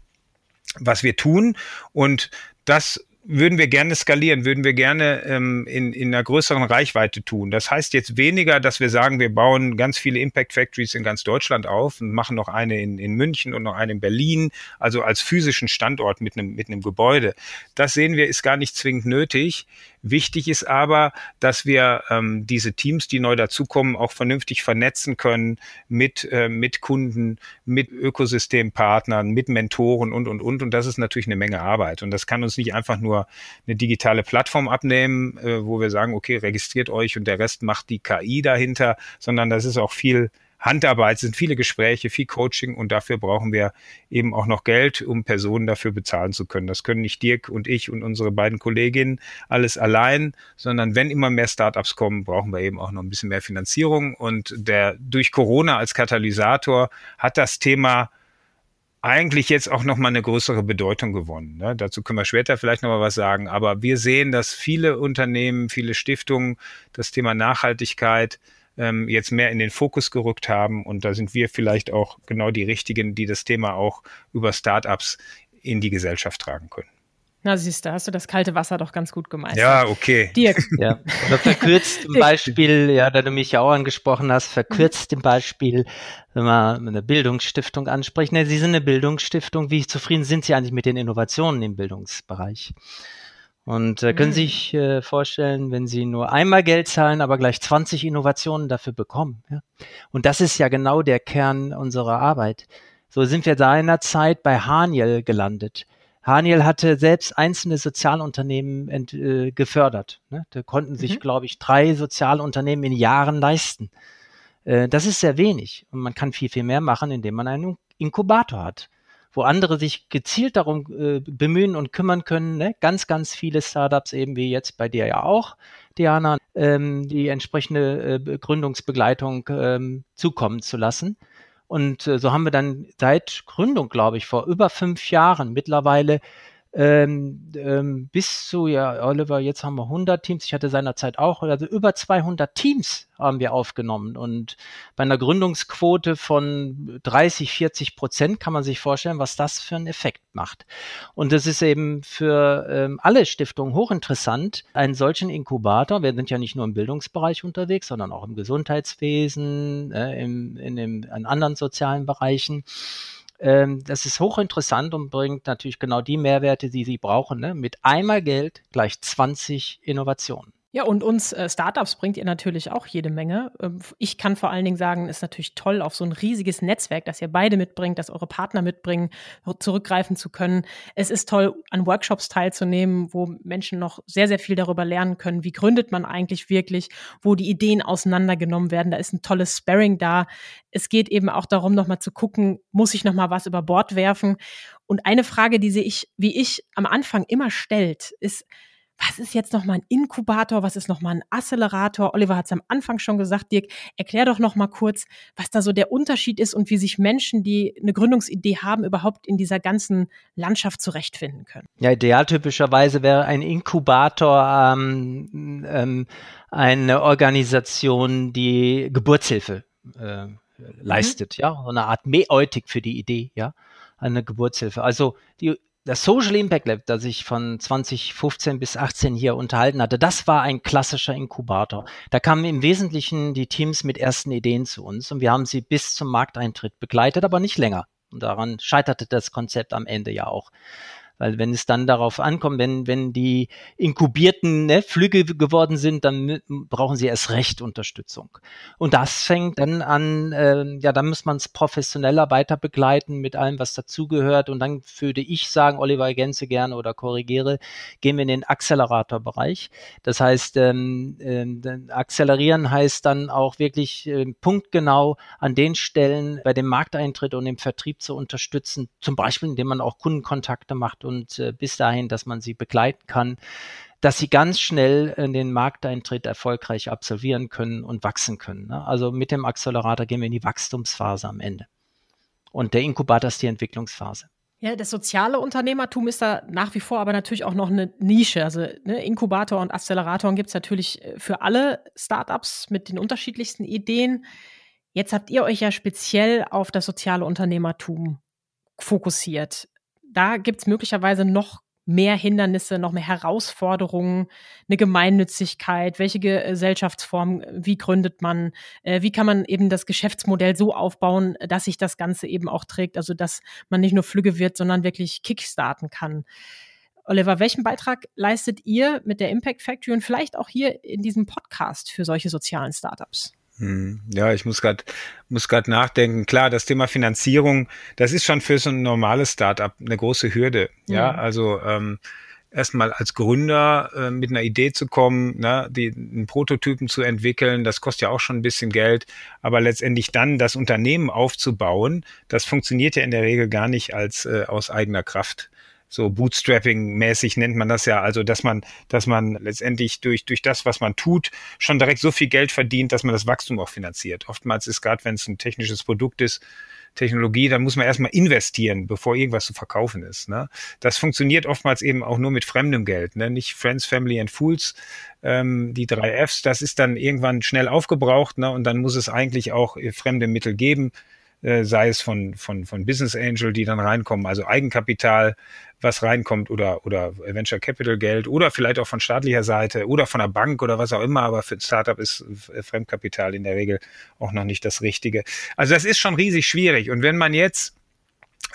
was wir tun. Und das würden wir gerne skalieren, würden wir gerne ähm, in, in einer größeren Reichweite tun. Das heißt jetzt weniger, dass wir sagen, wir bauen ganz viele Impact Factories in ganz Deutschland auf und machen noch eine in, in München und noch eine in Berlin, also als physischen Standort mit einem, mit einem Gebäude. Das sehen wir, ist gar nicht zwingend nötig. Wichtig ist aber, dass wir ähm, diese Teams, die neu dazukommen, auch vernünftig vernetzen können mit, äh, mit Kunden, mit Ökosystempartnern, mit Mentoren und, und, und. Und das ist natürlich eine Menge Arbeit. Und das kann uns nicht einfach nur eine digitale Plattform abnehmen, äh, wo wir sagen, okay, registriert euch und der Rest macht die KI dahinter, sondern das ist auch viel Handarbeit, sind viele Gespräche, viel Coaching und dafür brauchen wir eben auch noch Geld, um Personen dafür bezahlen zu können. Das können nicht Dirk und ich und unsere beiden Kolleginnen alles allein, sondern wenn immer mehr Startups kommen, brauchen wir eben auch noch ein bisschen mehr Finanzierung und der durch Corona als Katalysator hat das Thema eigentlich jetzt auch noch mal eine größere Bedeutung gewonnen. Ne? Dazu können wir später vielleicht noch mal was sagen. Aber wir sehen, dass viele Unternehmen, viele Stiftungen das Thema Nachhaltigkeit ähm, jetzt mehr in den Fokus gerückt haben. Und da sind wir vielleicht auch genau die Richtigen, die das Thema auch über Startups in die Gesellschaft tragen können.
Na, siehst du, hast du das kalte Wasser doch ganz gut gemeistert.
Ja, okay.
Dirk. Ja. Oder verkürzt im Beispiel, ja, da du mich ja auch angesprochen hast, verkürzt im Beispiel, wenn wir eine Bildungsstiftung ansprechen. Ja, Sie sind eine Bildungsstiftung. Wie zufrieden sind Sie eigentlich mit den Innovationen im Bildungsbereich? Und äh, können mhm. sich äh, vorstellen, wenn Sie nur einmal Geld zahlen, aber gleich 20 Innovationen dafür bekommen. Ja? Und das ist ja genau der Kern unserer Arbeit. So sind wir seinerzeit bei Haniel gelandet. Haniel hatte selbst einzelne Sozialunternehmen ent, äh, gefördert. Ne? Da konnten sich, mhm. glaube ich, drei Sozialunternehmen in Jahren leisten. Äh, das ist sehr wenig. Und man kann viel, viel mehr machen, indem man einen Inkubator hat wo andere sich gezielt darum äh, bemühen und kümmern können. Ne? Ganz, ganz viele Startups, eben wie jetzt bei dir ja auch, Diana, ähm, die entsprechende äh, Gründungsbegleitung ähm, zukommen zu lassen. Und äh, so haben wir dann seit Gründung, glaube ich, vor über fünf Jahren mittlerweile ähm, ähm, bis zu, ja, Oliver, jetzt haben wir 100 Teams. Ich hatte seinerzeit auch, also über 200 Teams haben wir aufgenommen. Und bei einer Gründungsquote von 30, 40 Prozent kann man sich vorstellen, was das für einen Effekt macht. Und das ist eben für ähm, alle Stiftungen hochinteressant, einen solchen Inkubator, wir sind ja nicht nur im Bildungsbereich unterwegs, sondern auch im Gesundheitswesen, äh, im, in, dem, in anderen sozialen Bereichen, ähm, das ist hochinteressant und bringt natürlich genau die Mehrwerte, die Sie brauchen. Ne? Mit einmal Geld gleich 20 Innovationen.
Ja, und uns äh, Startups bringt ihr natürlich auch jede Menge. Ähm, ich kann vor allen Dingen sagen, ist natürlich toll, auf so ein riesiges Netzwerk, das ihr beide mitbringt, das eure Partner mitbringen, zurückgreifen zu können. Es ist toll, an Workshops teilzunehmen, wo Menschen noch sehr, sehr viel darüber lernen können, wie gründet man eigentlich wirklich, wo die Ideen auseinandergenommen werden. Da ist ein tolles Sparring da. Es geht eben auch darum, nochmal zu gucken, muss ich nochmal was über Bord werfen? Und eine Frage, die sich, wie ich am Anfang immer stellt, ist, was ist jetzt nochmal ein Inkubator, was ist nochmal ein Accelerator? Oliver hat es am Anfang schon gesagt, Dirk, erklär doch nochmal kurz, was da so der Unterschied ist und wie sich Menschen, die eine Gründungsidee haben, überhaupt in dieser ganzen Landschaft zurechtfinden können.
Ja, idealtypischerweise wäre ein Inkubator ähm, ähm, eine Organisation, die Geburtshilfe äh, leistet, mhm. ja, so eine Art Mäeutik für die Idee, ja, eine Geburtshilfe. Also die das Social Impact Lab, das ich von 2015 bis 18 hier unterhalten hatte, das war ein klassischer Inkubator. Da kamen im Wesentlichen die Teams mit ersten Ideen zu uns und wir haben sie bis zum Markteintritt begleitet, aber nicht länger. Und daran scheiterte das Konzept am Ende ja auch. Weil wenn es dann darauf ankommt, wenn, wenn die inkubierten ne, Flüge geworden sind, dann brauchen sie erst recht Unterstützung. Und das fängt dann an, äh, ja, dann muss man es professioneller weiter begleiten mit allem, was dazugehört. Und dann würde ich sagen, Oliver ergänze gerne oder korrigiere, gehen wir in den Accelerator-Bereich. Das heißt, ähm, äh, akzelerieren heißt dann auch wirklich äh, punktgenau an den Stellen bei dem Markteintritt und dem Vertrieb zu unterstützen, zum Beispiel indem man auch Kundenkontakte macht und äh, bis dahin, dass man sie begleiten kann, dass sie ganz schnell äh, den Markteintritt erfolgreich absolvieren können und wachsen können. Ne? Also mit dem Accelerator gehen wir in die Wachstumsphase am Ende. Und der Inkubator ist die Entwicklungsphase.
Ja, das soziale Unternehmertum ist da nach wie vor aber natürlich auch noch eine Nische. Also ne, Inkubator und Acceleratoren gibt es natürlich äh, für alle Startups mit den unterschiedlichsten Ideen. Jetzt habt ihr euch ja speziell auf das soziale Unternehmertum fokussiert da gibt es möglicherweise noch mehr Hindernisse, noch mehr Herausforderungen, eine Gemeinnützigkeit, welche Gesellschaftsform, wie gründet man, äh, wie kann man eben das Geschäftsmodell so aufbauen, dass sich das Ganze eben auch trägt, also dass man nicht nur Flügge wird, sondern wirklich kickstarten kann. Oliver, welchen Beitrag leistet ihr mit der Impact Factory und vielleicht auch hier in diesem Podcast für solche sozialen Startups?
Hm, ja, ich muss gerade muss gerade nachdenken. Klar, das Thema Finanzierung, das ist schon für so ein normales Startup eine große Hürde. Ja, mhm. also ähm, erstmal als Gründer äh, mit einer Idee zu kommen, ne, die, einen Prototypen zu entwickeln, das kostet ja auch schon ein bisschen Geld, aber letztendlich dann das Unternehmen aufzubauen, das funktioniert ja in der Regel gar nicht als äh, aus eigener Kraft so Bootstrapping-mäßig nennt man das ja, also dass man, dass man letztendlich durch, durch das, was man tut, schon direkt so viel Geld verdient, dass man das Wachstum auch finanziert. Oftmals ist gerade, wenn es ein technisches Produkt ist, Technologie, dann muss man erstmal investieren, bevor irgendwas zu verkaufen ist. Ne? Das funktioniert oftmals eben auch nur mit fremdem Geld, ne? nicht Friends, Family and Fools. Ähm, die drei Fs, das ist dann irgendwann schnell aufgebraucht ne? und dann muss es eigentlich auch fremde Mittel geben, äh, sei es von, von, von Business Angel, die dann reinkommen, also Eigenkapital, was reinkommt oder, oder Venture Capital Geld oder vielleicht auch von staatlicher Seite oder von der Bank oder was auch immer, aber für ein Startup ist Fremdkapital in der Regel auch noch nicht das Richtige. Also das ist schon riesig schwierig. Und wenn man jetzt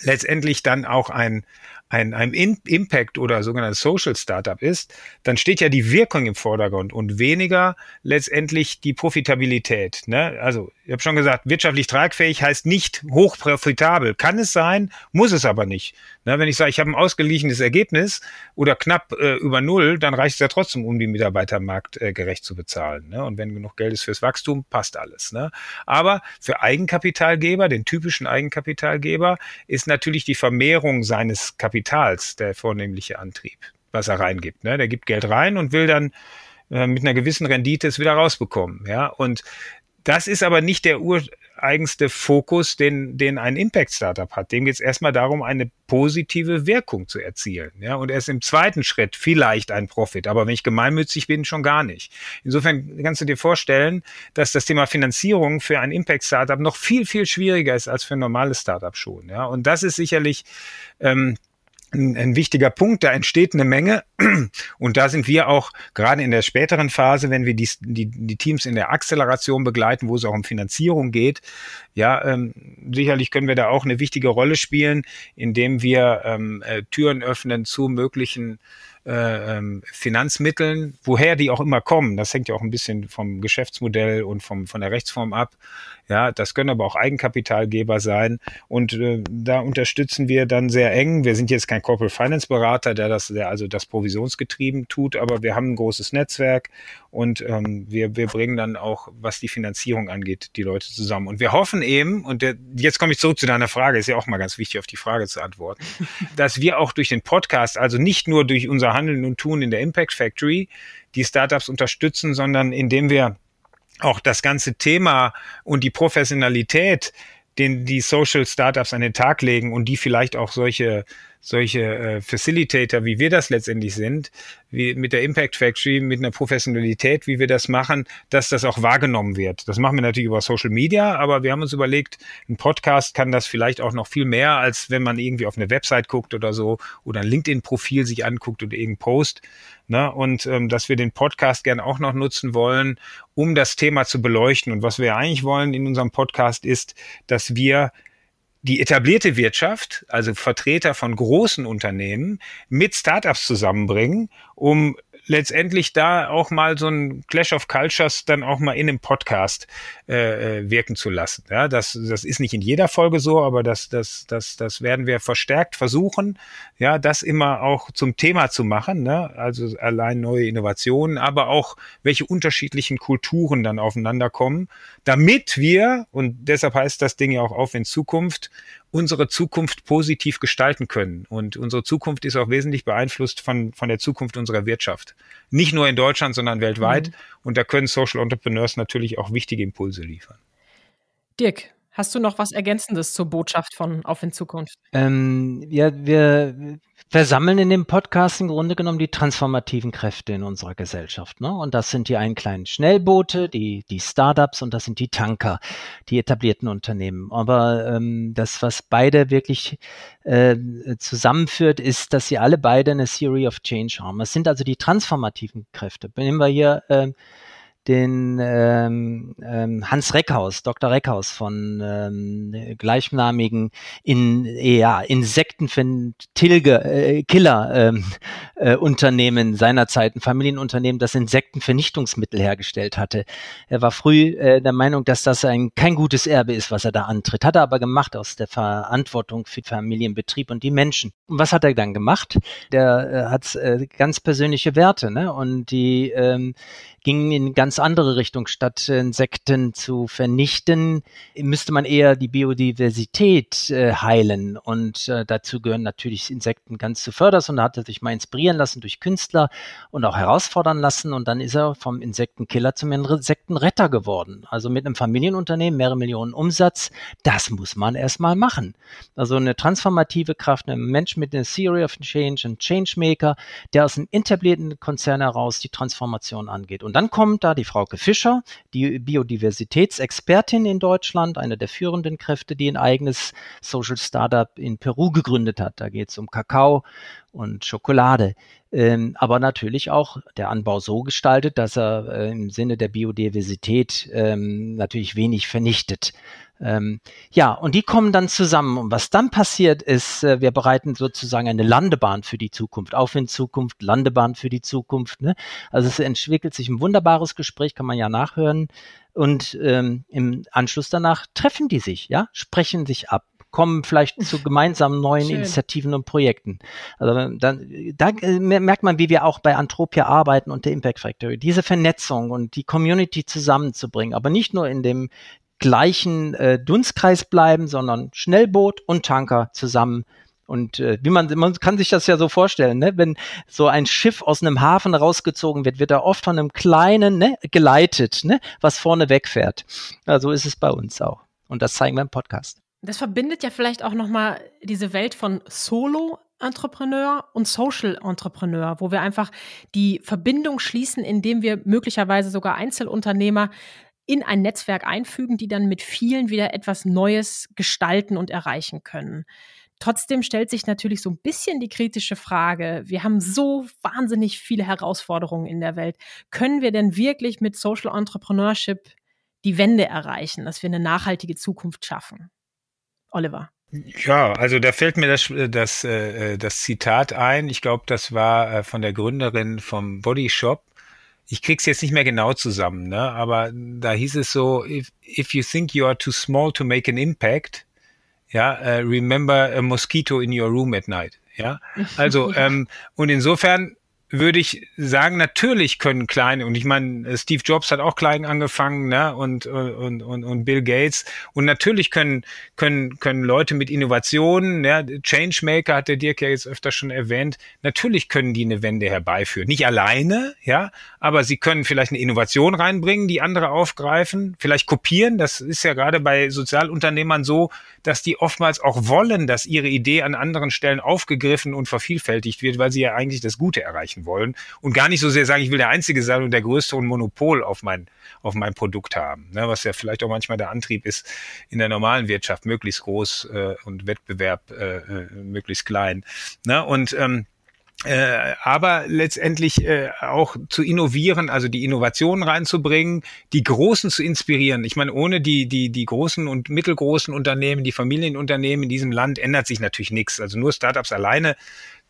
letztendlich dann auch ein, ein, ein Impact oder sogenanntes Social Startup ist, dann steht ja die Wirkung im Vordergrund und weniger letztendlich die Profitabilität. Ne? Also ich habe schon gesagt, wirtschaftlich tragfähig heißt nicht hoch profitabel. Kann es sein, muss es aber nicht. Ne? Wenn ich sage, ich habe ein ausgeglichenes Ergebnis oder knapp äh, über null, dann reicht es ja trotzdem, um die Mitarbeiter marktgerecht äh, zu bezahlen. Ne? Und wenn genug Geld ist fürs Wachstum, passt alles. Ne? Aber für Eigenkapitalgeber, den typischen Eigenkapitalgeber, ist natürlich die Vermehrung seines Kapitals der vornehmliche Antrieb, was er reingibt. Ne? Der gibt Geld rein und will dann äh, mit einer gewissen Rendite es wieder rausbekommen. Ja, und das ist aber nicht der ureigenste Fokus, den, den ein Impact-Startup hat. Dem geht es erstmal darum, eine positive Wirkung zu erzielen. Ja, und erst im zweiten Schritt vielleicht ein Profit. Aber wenn ich gemeinnützig bin, schon gar nicht. Insofern kannst du dir vorstellen, dass das Thema Finanzierung für ein Impact-Startup noch viel, viel schwieriger ist als für ein normales Startup schon. Ja, und das ist sicherlich, ähm, ein, ein wichtiger Punkt. Da entsteht eine Menge. Und da sind wir auch gerade in der späteren Phase, wenn wir die, die, die Teams in der Acceleration begleiten, wo es auch um Finanzierung geht, ja, ähm, sicherlich können wir da auch eine wichtige Rolle spielen, indem wir ähm, äh, Türen öffnen zu möglichen äh, ähm, Finanzmitteln, woher die auch immer kommen. Das hängt ja auch ein bisschen vom Geschäftsmodell und vom, von der Rechtsform ab. Ja, das können aber auch Eigenkapitalgeber sein. Und äh, da unterstützen wir dann sehr eng. Wir sind jetzt kein Corporate Finance Berater, der das, der also das provisionsgetrieben tut, aber wir haben ein großes Netzwerk und ähm, wir, wir bringen dann auch, was die Finanzierung angeht, die Leute zusammen. Und wir hoffen eben, und der, jetzt komme ich zurück zu deiner Frage, ist ja auch mal ganz wichtig, auf die Frage zu antworten, dass wir auch durch den Podcast, also nicht nur durch unser Handeln und Tun in der Impact Factory, die Startups unterstützen, sondern indem wir auch das ganze Thema und die Professionalität, den die Social Startups an den Tag legen und die vielleicht auch solche solche äh, Facilitator, wie wir das letztendlich sind, wie mit der Impact Factory, mit einer Professionalität, wie wir das machen, dass das auch wahrgenommen wird. Das machen wir natürlich über Social Media, aber wir haben uns überlegt, ein Podcast kann das vielleicht auch noch viel mehr, als wenn man irgendwie auf eine Website guckt oder so oder ein LinkedIn-Profil sich anguckt oder irgendein Post. Ne? Und ähm, dass wir den Podcast gerne auch noch nutzen wollen, um das Thema zu beleuchten. Und was wir eigentlich wollen in unserem Podcast ist, dass wir die etablierte Wirtschaft, also Vertreter von großen Unternehmen, mit Startups zusammenbringen, um letztendlich da auch mal so ein Clash of Cultures dann auch mal in einem Podcast äh, äh, wirken zu lassen. Ja, das, das ist nicht in jeder Folge so, aber das, das, das, das werden wir verstärkt versuchen, ja, das immer auch zum Thema zu machen. Ne? Also allein neue Innovationen, aber auch welche unterschiedlichen Kulturen dann aufeinander kommen, damit wir, und deshalb heißt das Ding ja auch auf in Zukunft, unsere Zukunft positiv gestalten können. Und unsere Zukunft ist auch wesentlich beeinflusst von, von der Zukunft unserer Wirtschaft. Nicht nur in Deutschland, sondern weltweit. Mhm. Und da können Social Entrepreneurs natürlich auch wichtige Impulse liefern.
Dirk, Hast du noch was Ergänzendes zur Botschaft von Auf in Zukunft?
Ähm, ja, wir versammeln in dem Podcast im Grunde genommen die transformativen Kräfte in unserer Gesellschaft. Ne? Und das sind die einen kleinen Schnellboote, die, die Startups und das sind die Tanker, die etablierten Unternehmen. Aber ähm, das, was beide wirklich äh, zusammenführt, ist, dass sie alle beide eine Theory of Change haben. Es sind also die transformativen Kräfte. Nehmen wir hier äh, den ähm, ähm, Hans Reckhaus, Dr. Reckhaus von ähm, gleichnamigen in, ja, Insekten Tilge, äh, Killer ähm, äh, Unternehmen seinerzeit, ein Familienunternehmen, das Insektenvernichtungsmittel hergestellt hatte. Er war früh äh, der Meinung, dass das ein kein gutes Erbe ist, was er da antritt. Hat er aber gemacht aus der Verantwortung für Familienbetrieb und die Menschen. Und was hat er dann gemacht? Der äh, hat äh, ganz persönliche Werte, ne? Und die ähm, gingen in ganz andere Richtung. Statt Insekten zu vernichten, müsste man eher die Biodiversität äh, heilen. Und äh, dazu gehören natürlich Insekten ganz zu fördern. Und da hat er sich mal inspirieren lassen durch Künstler und auch herausfordern lassen. Und dann ist er vom Insektenkiller zum Insektenretter geworden. Also mit einem Familienunternehmen, mehrere Millionen Umsatz. Das muss man erstmal machen. Also eine transformative Kraft, ein Mensch mit einer Theory of Change, ein Changemaker, der aus einem etablierten Konzern heraus die Transformation angeht. Und und dann kommt da die Frauke Fischer, die Biodiversitätsexpertin in Deutschland, eine der führenden Kräfte, die ein eigenes Social Startup in Peru gegründet hat. Da geht es um Kakao und Schokolade. Ähm, aber natürlich auch der Anbau so gestaltet, dass er äh, im Sinne der Biodiversität ähm, natürlich wenig vernichtet. Ähm, ja, und die kommen dann zusammen. Und was dann passiert ist, äh, wir bereiten sozusagen eine Landebahn für die Zukunft, auf in Zukunft, Landebahn für die Zukunft. Ne? Also es entwickelt sich ein wunderbares Gespräch, kann man ja nachhören. Und ähm, im Anschluss danach treffen die sich, ja, sprechen sich ab kommen vielleicht zu gemeinsamen neuen Schön. Initiativen und Projekten. Also dann, da äh, merkt man, wie wir auch bei Antropia arbeiten und der Impact Factory. Diese Vernetzung und die Community zusammenzubringen, aber nicht nur in dem gleichen äh, Dunstkreis bleiben, sondern Schnellboot und Tanker zusammen. Und äh, wie man, man kann sich das ja so vorstellen, ne? wenn so ein Schiff aus einem Hafen rausgezogen wird, wird er oft von einem kleinen ne, geleitet, ne? was vorne wegfährt. Ja, so ist es bei uns auch. Und das zeigen wir im Podcast.
Das verbindet ja vielleicht auch nochmal diese Welt von Solo Entrepreneur und Social Entrepreneur, wo wir einfach die Verbindung schließen, indem wir möglicherweise sogar Einzelunternehmer in ein Netzwerk einfügen, die dann mit vielen wieder etwas Neues gestalten und erreichen können. Trotzdem stellt sich natürlich so ein bisschen die kritische Frage, wir haben so wahnsinnig viele Herausforderungen in der Welt. Können wir denn wirklich mit Social Entrepreneurship die Wende erreichen, dass wir eine nachhaltige Zukunft schaffen? Oliver.
Ja, also da fällt mir das, das, äh, das Zitat ein. Ich glaube, das war äh, von der Gründerin vom Body Shop ich krieg's jetzt nicht mehr genau zusammen, ne? aber da hieß es so, if, if you think you are too small to make an impact, ja, uh, remember a mosquito in your room at night. Ja, also. Ähm, und insofern würde ich sagen, natürlich können kleine, und ich meine, Steve Jobs hat auch klein angefangen, ne, und, und, und, und Bill Gates, und natürlich können, können, können Leute mit Innovationen, ja, Changemaker hat der Dirk ja jetzt öfter schon erwähnt, natürlich können die eine Wende herbeiführen. Nicht alleine, ja, aber sie können vielleicht eine Innovation reinbringen, die andere aufgreifen, vielleicht kopieren, das ist ja gerade bei Sozialunternehmern so, dass die oftmals auch wollen, dass ihre Idee an anderen Stellen aufgegriffen und vervielfältigt wird, weil sie ja eigentlich das Gute erreichen wollen und gar nicht so sehr sagen, ich will der Einzige sein und der Größte und Monopol auf mein, auf mein Produkt haben, ne, was ja vielleicht auch manchmal der Antrieb ist in der normalen Wirtschaft, möglichst groß äh, und Wettbewerb äh, äh möglichst klein. Ne, und ähm, äh, aber letztendlich äh, auch zu innovieren, also die Innovationen reinzubringen, die Großen zu inspirieren. Ich meine, ohne die, die, die großen und mittelgroßen Unternehmen, die Familienunternehmen in diesem Land ändert sich natürlich nichts. Also nur Startups alleine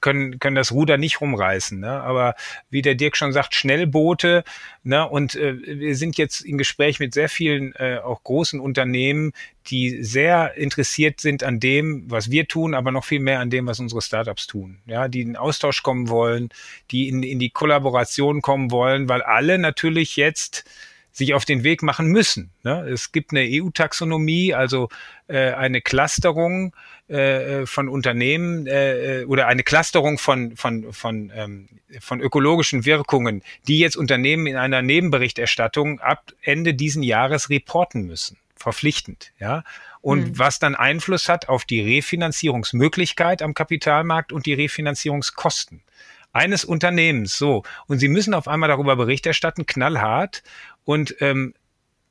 können, können das Ruder nicht rumreißen. Ne? Aber wie der Dirk schon sagt, Schnellboote. Ne? Und äh, wir sind jetzt im Gespräch mit sehr vielen äh, auch großen Unternehmen, die sehr interessiert sind an dem, was wir tun, aber noch viel mehr an dem, was unsere Startups tun. Ja, die in den Austausch kommen wollen, die in, in die Kollaboration kommen wollen, weil alle natürlich jetzt sich auf den Weg machen müssen. Ne? Es gibt eine EU-Taxonomie, also äh, eine Clusterung äh, von Unternehmen äh, äh, oder eine Clusterung von, von, von, ähm, von ökologischen Wirkungen, die jetzt Unternehmen in einer Nebenberichterstattung ab Ende diesen Jahres reporten müssen. Verpflichtend, ja. Und mhm. was dann Einfluss hat auf die Refinanzierungsmöglichkeit am Kapitalmarkt und die Refinanzierungskosten eines Unternehmens. So. Und sie müssen auf einmal darüber Bericht erstatten, knallhart. Und, ähm,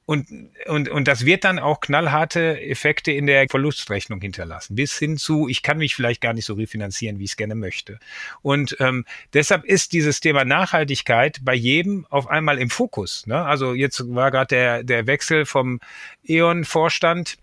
und, und, und das wird dann auch knallharte Effekte in der Verlustrechnung hinterlassen. Bis hin zu, ich kann mich vielleicht gar nicht so refinanzieren, wie ich es gerne möchte. Und ähm, deshalb ist dieses Thema Nachhaltigkeit bei jedem auf einmal im Fokus. Ne? Also jetzt war gerade der, der Wechsel vom E.ON-Vorstand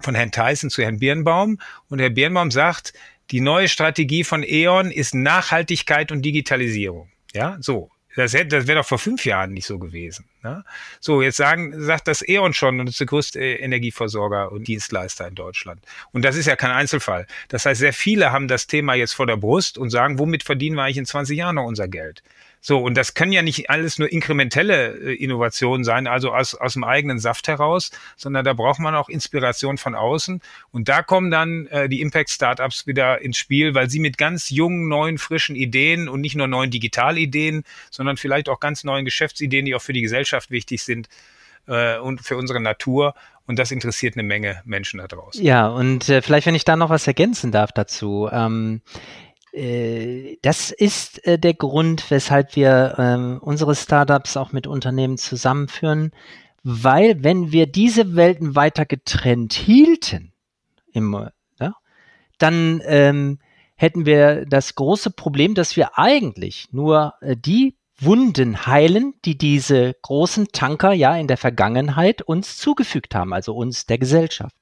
von Herrn Tyson zu Herrn Birnbaum. Und Herr Birnbaum sagt, die neue Strategie von E.ON ist Nachhaltigkeit und Digitalisierung. Ja, so. Das, hätte, das wäre doch vor fünf Jahren nicht so gewesen. Ne? So, jetzt sagen, sagt das E.ON schon und ist der größte Energieversorger und Dienstleister in Deutschland. Und das ist ja kein Einzelfall. Das heißt, sehr viele haben das Thema jetzt vor der Brust und sagen, womit verdienen wir eigentlich in 20 Jahren noch unser Geld? So, und das können ja nicht alles nur inkrementelle äh, Innovationen sein, also aus, aus dem eigenen Saft heraus, sondern da braucht man auch Inspiration von außen. Und da kommen dann äh, die Impact-Startups wieder ins Spiel, weil sie mit ganz jungen, neuen, frischen Ideen und nicht nur neuen Digitalideen, sondern vielleicht auch ganz neuen Geschäftsideen, die auch für die Gesellschaft wichtig sind, äh, und für unsere Natur. Und das interessiert eine Menge Menschen da draußen.
Ja, und äh, vielleicht, wenn ich da noch was ergänzen darf dazu. Ähm, äh, das ist äh, der Grund, weshalb wir ähm, unsere Startups auch mit Unternehmen zusammenführen, weil wenn wir diese Welten weiter getrennt hielten, im, ja, dann ähm, hätten wir das große Problem, dass wir eigentlich nur äh, die Wunden heilen, die diese großen Tanker ja in der Vergangenheit uns zugefügt haben, also uns der Gesellschaft.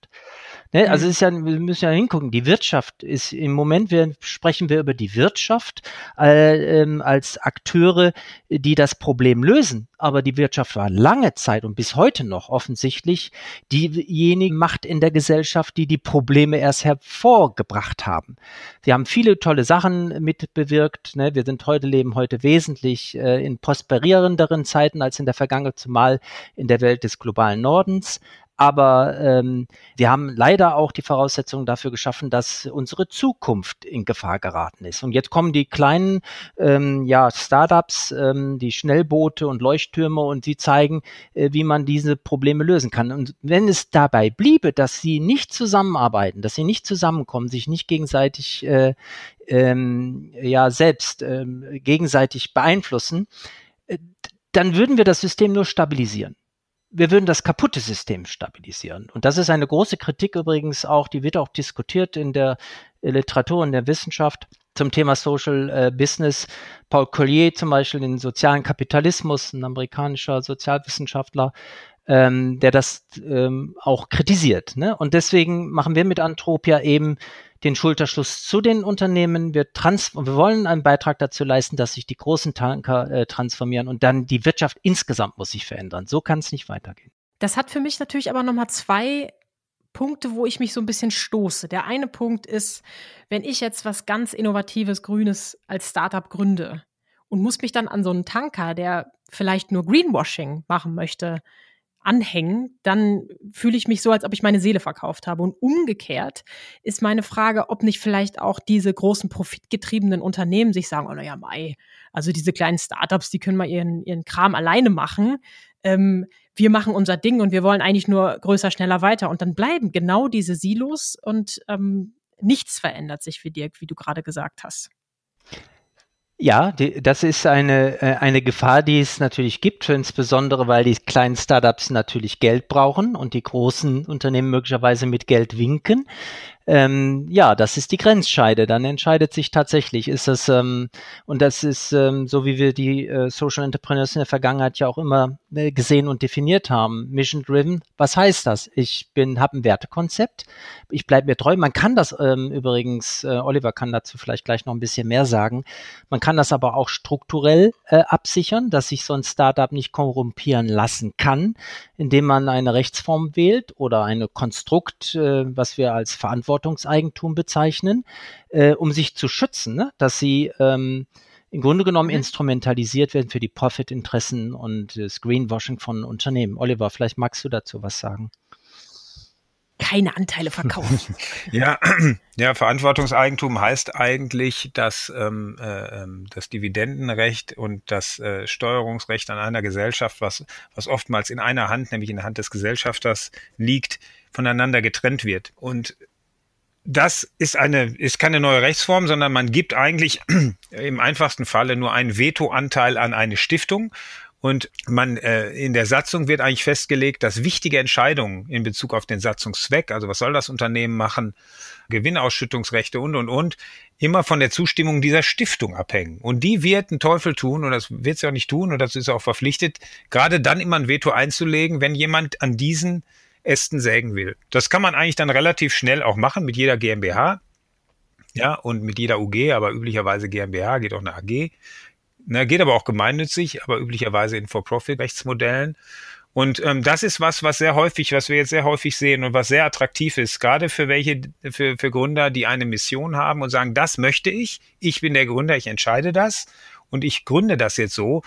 Ne? Also mhm. ist ja, wir müssen ja hingucken. Die Wirtschaft ist im Moment, wir sprechen wir über die Wirtschaft äh, ähm, als Akteure, die das Problem lösen. Aber die Wirtschaft war lange Zeit und bis heute noch offensichtlich diejenige Macht in der Gesellschaft, die die Probleme erst hervorgebracht haben. Sie haben viele tolle Sachen mitbewirkt. Ne? Wir sind heute leben heute wesentlich äh, in prosperierenderen Zeiten als in der Vergangenheit, zumal in der Welt des globalen Nordens. Aber ähm, wir haben leider auch die Voraussetzungen dafür geschaffen, dass unsere Zukunft in Gefahr geraten ist. Und jetzt kommen die kleinen ähm, ja, Startups, ähm, die Schnellboote und Leuchttürme und sie zeigen, äh, wie man diese Probleme lösen kann. Und wenn es dabei bliebe, dass sie nicht zusammenarbeiten, dass sie nicht zusammenkommen, sich nicht gegenseitig äh, ähm, ja selbst ähm, gegenseitig beeinflussen, äh, dann würden wir das System nur stabilisieren wir würden das kaputte System stabilisieren. Und das ist eine große Kritik übrigens auch, die wird auch diskutiert in der Literatur und der Wissenschaft zum Thema Social äh, Business. Paul Collier zum Beispiel, den sozialen Kapitalismus, ein amerikanischer Sozialwissenschaftler, ähm, der das ähm, auch kritisiert. Ne? Und deswegen machen wir mit Antropia eben den Schulterschluss zu den Unternehmen. Wir, wir wollen einen Beitrag dazu leisten, dass sich die großen Tanker äh, transformieren und dann die Wirtschaft insgesamt muss sich verändern. So kann es nicht weitergehen.
Das hat für mich natürlich aber nochmal zwei Punkte, wo ich mich so ein bisschen stoße. Der eine Punkt ist, wenn ich jetzt was ganz Innovatives, Grünes als Startup gründe und muss mich dann an so einen Tanker, der vielleicht nur Greenwashing machen möchte, anhängen, dann fühle ich mich so, als ob ich meine Seele verkauft habe. Und umgekehrt ist meine Frage, ob nicht vielleicht auch diese großen profitgetriebenen Unternehmen sich sagen, oh naja, Mai, also diese kleinen Startups, die können mal ihren, ihren Kram alleine machen. Ähm, wir machen unser Ding und wir wollen eigentlich nur größer, schneller weiter. Und dann bleiben genau diese Silos und ähm, nichts verändert sich für Dirk, wie du gerade gesagt hast.
Ja, die, das ist eine, äh, eine Gefahr, die es natürlich gibt, insbesondere weil die kleinen Startups natürlich Geld brauchen und die großen Unternehmen möglicherweise mit Geld winken ähm, ja, das ist die Grenzscheide. Dann entscheidet sich tatsächlich, ist das, ähm, und das ist ähm, so, wie wir die äh, Social Entrepreneurs in der Vergangenheit ja auch immer äh, gesehen und definiert haben. Mission Driven, was heißt das? Ich bin, habe ein Wertekonzept, ich bleibe mir treu. Man kann das ähm, übrigens, äh, Oliver kann dazu vielleicht gleich noch ein bisschen mehr sagen. Man kann das aber auch strukturell äh, absichern, dass sich so ein Startup nicht korrumpieren lassen kann, indem man eine Rechtsform wählt oder eine Konstrukt, äh, was wir als Verantwortung Verantwortungseigentum bezeichnen, äh, um sich zu schützen, ne? dass sie ähm, im Grunde genommen mhm. instrumentalisiert werden für die Profitinteressen und das Greenwashing von Unternehmen. Oliver, vielleicht magst du dazu was sagen
keine Anteile verkaufen.
ja, ja, Verantwortungseigentum heißt eigentlich, dass ähm, äh, ähm, das Dividendenrecht und das äh, Steuerungsrecht an einer Gesellschaft, was, was oftmals in einer Hand, nämlich in der Hand des Gesellschafters liegt, voneinander getrennt wird. Und das ist eine, ist keine neue Rechtsform, sondern man gibt eigentlich im einfachsten Falle nur einen Vetoanteil an eine Stiftung. Und man äh, in der Satzung wird eigentlich festgelegt, dass wichtige Entscheidungen in Bezug auf den Satzungszweck, also was soll das Unternehmen machen, Gewinnausschüttungsrechte und und und, immer von der Zustimmung dieser Stiftung abhängen. Und die wird einen Teufel tun, und das wird sie auch nicht tun, und das ist auch verpflichtet, gerade dann immer ein Veto einzulegen, wenn jemand an diesen Ästen sägen will. Das kann man eigentlich dann relativ schnell auch machen mit jeder GmbH. Ja, und mit jeder UG, aber üblicherweise GmbH geht auch eine AG. Na, geht aber auch gemeinnützig, aber üblicherweise in For-Profit-Rechtsmodellen. Und ähm, das ist was, was sehr häufig, was wir jetzt sehr häufig sehen und was sehr attraktiv ist, gerade für welche, für, für Gründer, die eine Mission haben und sagen, das möchte ich, ich bin der Gründer, ich entscheide das und ich gründe das jetzt so.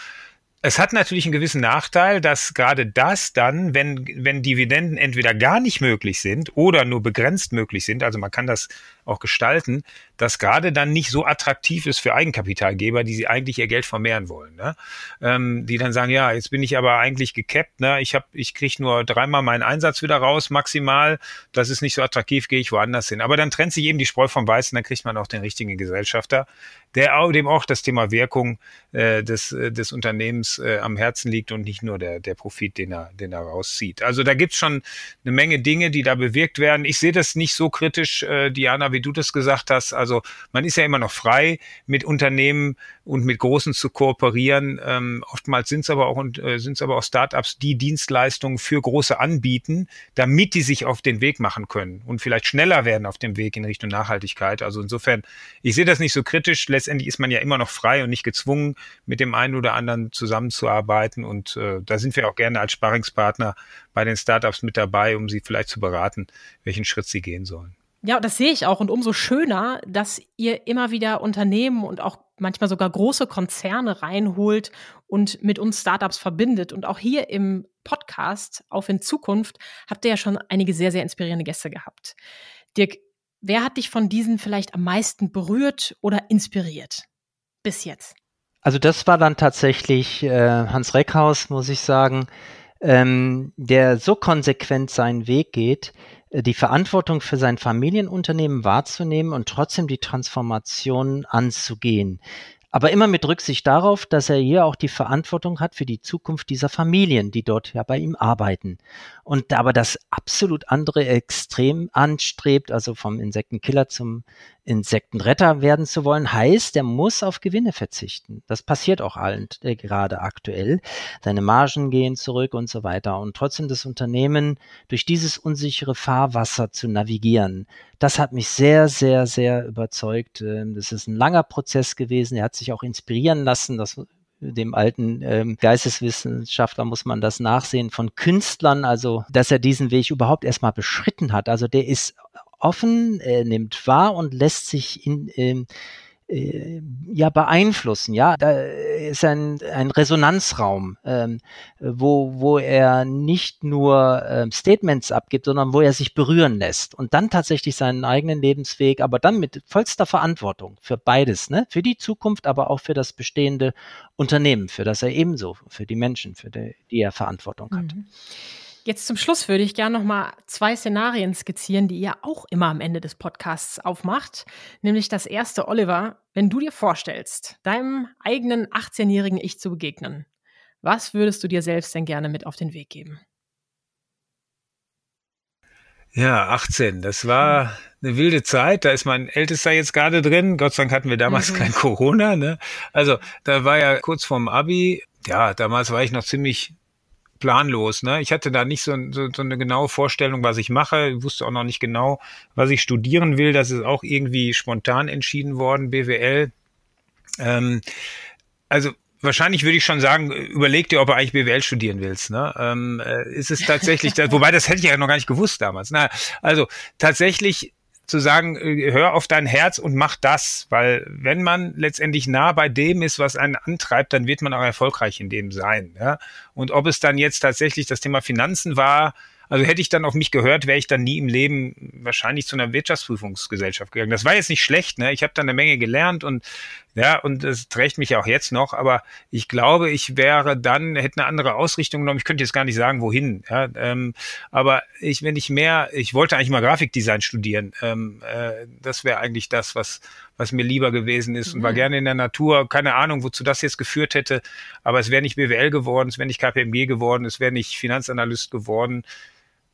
Es hat natürlich einen gewissen Nachteil, dass gerade das dann, wenn, wenn Dividenden entweder gar nicht möglich sind oder nur begrenzt möglich sind, also man kann das auch gestalten, das gerade dann nicht so attraktiv ist für Eigenkapitalgeber, die sie eigentlich ihr Geld vermehren wollen. Ne? Ähm, die dann sagen, ja, jetzt bin ich aber eigentlich gekappt, ne? ich, hab, ich kriege nur dreimal meinen Einsatz wieder raus, maximal, das ist nicht so attraktiv, gehe ich woanders hin. Aber dann trennt sich eben die Spreu vom Weißen, dann kriegt man auch den richtigen Gesellschafter, der auch, dem auch das Thema Wirkung äh, des, äh, des Unternehmens äh, am Herzen liegt und nicht nur der, der Profit, den er, den er rauszieht. Also da gibt's schon eine Menge Dinge, die da bewirkt werden. Ich sehe das nicht so kritisch, äh, Diana, wie du das gesagt hast. Also man ist ja immer noch frei, mit Unternehmen und mit Großen zu kooperieren. Ähm, oftmals sind es aber auch äh, sind es aber auch Startups, die Dienstleistungen für Große anbieten, damit die sich auf den Weg machen können und vielleicht schneller werden auf dem Weg in Richtung Nachhaltigkeit. Also insofern, ich sehe das nicht so kritisch. Letztendlich ist man ja immer noch frei und nicht gezwungen, mit dem einen oder anderen zusammenzuarbeiten. Und äh, da sind wir auch gerne als Sparringspartner bei den Startups mit dabei, um sie vielleicht zu beraten, welchen Schritt sie gehen sollen.
Ja, das sehe ich auch. Und umso schöner, dass ihr immer wieder Unternehmen und auch manchmal sogar große Konzerne reinholt und mit uns Startups verbindet. Und auch hier im Podcast auf in Zukunft habt ihr ja schon einige sehr, sehr inspirierende Gäste gehabt. Dirk, wer hat dich von diesen vielleicht am meisten berührt oder inspiriert? Bis jetzt.
Also das war dann tatsächlich äh, Hans Reckhaus, muss ich sagen, ähm, der so konsequent seinen Weg geht, die Verantwortung für sein Familienunternehmen wahrzunehmen und trotzdem die Transformation anzugehen. Aber immer mit Rücksicht darauf, dass er hier auch die Verantwortung hat für die Zukunft dieser Familien, die dort ja bei ihm arbeiten. Und aber das absolut andere Extrem anstrebt, also vom Insektenkiller zum Insektenretter werden zu wollen, heißt, er muss auf Gewinne verzichten. Das passiert auch allen äh, gerade aktuell. Deine Margen gehen zurück und so weiter. Und trotzdem das Unternehmen durch dieses unsichere Fahrwasser zu navigieren, das hat mich sehr, sehr, sehr überzeugt. Ähm, das ist ein langer Prozess gewesen. Er hat sich auch inspirieren lassen. Das dem alten ähm, Geisteswissenschaftler muss man das nachsehen von Künstlern, also dass er diesen Weg überhaupt erstmal beschritten hat. Also der ist offen, er nimmt wahr und lässt sich in, ähm, äh, ja beeinflussen. Ja, da, ist ein, ein Resonanzraum, ähm, wo, wo er nicht nur ähm, Statements abgibt, sondern wo er sich berühren lässt und dann tatsächlich seinen eigenen Lebensweg, aber dann mit vollster Verantwortung für beides, ne? für die Zukunft, aber auch für das bestehende Unternehmen, für das er ebenso, für die Menschen, für die, die er Verantwortung hat. Mhm.
Jetzt zum Schluss würde ich gerne noch mal zwei Szenarien skizzieren, die ihr auch immer am Ende des Podcasts aufmacht. Nämlich das erste, Oliver, wenn du dir vorstellst, deinem eigenen 18-jährigen Ich zu begegnen, was würdest du dir selbst denn gerne mit auf den Weg geben?
Ja, 18. Das war eine wilde Zeit. Da ist mein Ältester jetzt gerade drin. Gott sei Dank hatten wir damals mhm. kein Corona. Ne? Also da war ja kurz vorm Abi. Ja, damals war ich noch ziemlich planlos. Ne? Ich hatte da nicht so, so, so eine genaue Vorstellung, was ich mache. Ich wusste auch noch nicht genau, was ich studieren will. Das ist auch irgendwie spontan entschieden worden, BWL. Ähm, also wahrscheinlich würde ich schon sagen, überleg dir, ob du eigentlich BWL studieren willst. Ne? Ähm, äh, ist es tatsächlich, wobei das hätte ich ja noch gar nicht gewusst damals. Na, also tatsächlich zu sagen, äh, hör auf dein Herz und mach das, weil wenn man letztendlich nah bei dem ist, was einen antreibt, dann wird man auch erfolgreich in dem sein. Ja? Und ob es dann jetzt tatsächlich das Thema Finanzen war, also hätte ich dann auf mich gehört, wäre ich dann nie im Leben wahrscheinlich zu einer Wirtschaftsprüfungsgesellschaft gegangen. Das war jetzt nicht schlecht, ne? Ich habe dann eine Menge gelernt und ja, und es trägt mich auch jetzt noch, aber ich glaube, ich wäre dann, hätte eine andere Ausrichtung genommen. Ich könnte jetzt gar nicht sagen, wohin. Ja, ähm, aber ich, wenn ich mehr, ich wollte eigentlich mal Grafikdesign studieren. Ähm, äh, das wäre eigentlich das, was, was mir lieber gewesen ist und war mhm. gerne in der Natur. Keine Ahnung, wozu das jetzt geführt hätte, aber es wäre nicht BWL geworden, es wäre nicht KPMG geworden, es wäre nicht Finanzanalyst geworden.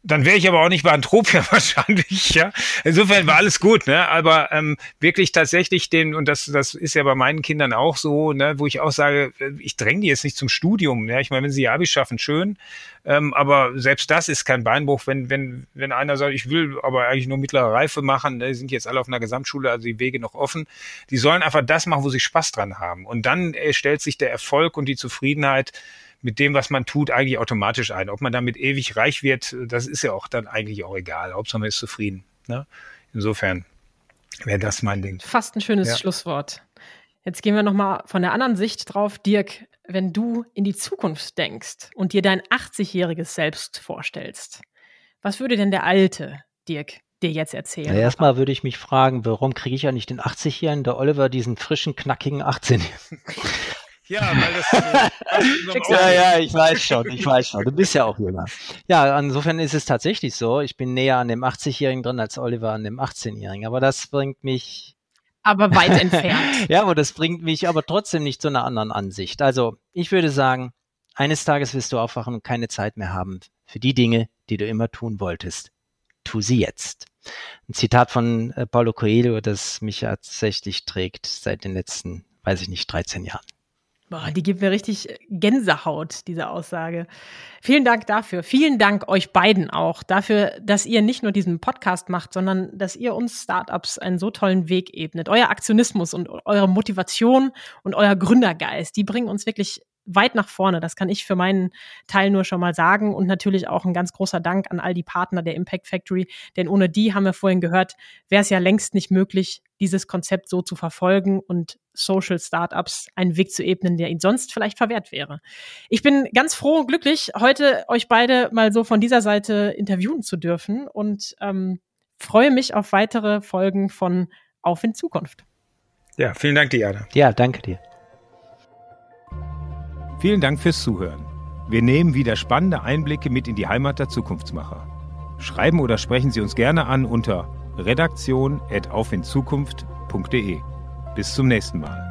Dann wäre ich aber auch nicht bei Antropia wahrscheinlich, ja. Insofern war alles gut, ne? Aber ähm, wirklich tatsächlich den, und das, das ist ja bei meinen Kindern auch so, ne, wo ich auch sage, äh, ich dränge die jetzt nicht zum Studium. Ja? Ich meine, wenn sie Abi schaffen, schön. Ähm, aber selbst das ist kein Beinbruch, wenn, wenn, wenn einer sagt, ich will aber eigentlich nur mittlere Reife machen, ne, die sind jetzt alle auf einer Gesamtschule, also die Wege noch offen. Die sollen einfach das machen, wo sie Spaß dran haben. Und dann äh, stellt sich der Erfolg und die Zufriedenheit mit dem, was man tut, eigentlich automatisch ein. Ob man damit ewig reich wird, das ist ja auch dann eigentlich auch egal. Hauptsache man ist zufrieden. Ne? Insofern wäre das mein Ding.
Fast ein schönes ja. Schlusswort. Jetzt gehen wir nochmal von der anderen Sicht drauf. Dirk, wenn du in die Zukunft denkst und dir dein 80-jähriges Selbst vorstellst, was würde denn der alte Dirk dir jetzt erzählen?
Ja, erstmal würde ich mich fragen, warum kriege ich ja nicht den 80-Jährigen, der Oliver, diesen frischen, knackigen 18-Jährigen? Ja, weil das. ja, ja, ich weiß schon, ich weiß schon. Du bist ja auch jünger. Ja, insofern ist es tatsächlich so. Ich bin näher an dem 80-Jährigen drin als Oliver an dem 18-Jährigen. Aber das bringt mich.
Aber weit entfernt.
ja, aber das bringt mich aber trotzdem nicht zu einer anderen Ansicht. Also, ich würde sagen, eines Tages wirst du aufwachen und keine Zeit mehr haben für die Dinge, die du immer tun wolltest. Tu sie jetzt. Ein Zitat von äh, Paulo Coelho, das mich tatsächlich trägt seit den letzten, weiß ich nicht, 13 Jahren.
Boah, die gibt mir richtig Gänsehaut, diese Aussage. Vielen Dank dafür. Vielen Dank euch beiden auch dafür, dass ihr nicht nur diesen Podcast macht, sondern dass ihr uns Startups einen so tollen Weg ebnet. Euer Aktionismus und eure Motivation und euer Gründergeist, die bringen uns wirklich weit nach vorne. Das kann ich für meinen Teil nur schon mal sagen. Und natürlich auch ein ganz großer Dank an all die Partner der Impact Factory. Denn ohne die, haben wir vorhin gehört, wäre es ja längst nicht möglich, dieses Konzept so zu verfolgen und Social Startups einen Weg zu ebnen, der ihnen sonst vielleicht verwehrt wäre. Ich bin ganz froh und glücklich, heute euch beide mal so von dieser Seite interviewen zu dürfen und ähm, freue mich auf weitere Folgen von Auf in Zukunft.
Ja, vielen Dank, Diana.
Ja, danke dir.
Vielen Dank fürs Zuhören. Wir nehmen wieder spannende Einblicke mit in die Heimat der Zukunftsmacher. Schreiben oder sprechen Sie uns gerne an unter redaktion.aufinzukunft.de. Bis zum nächsten Mal.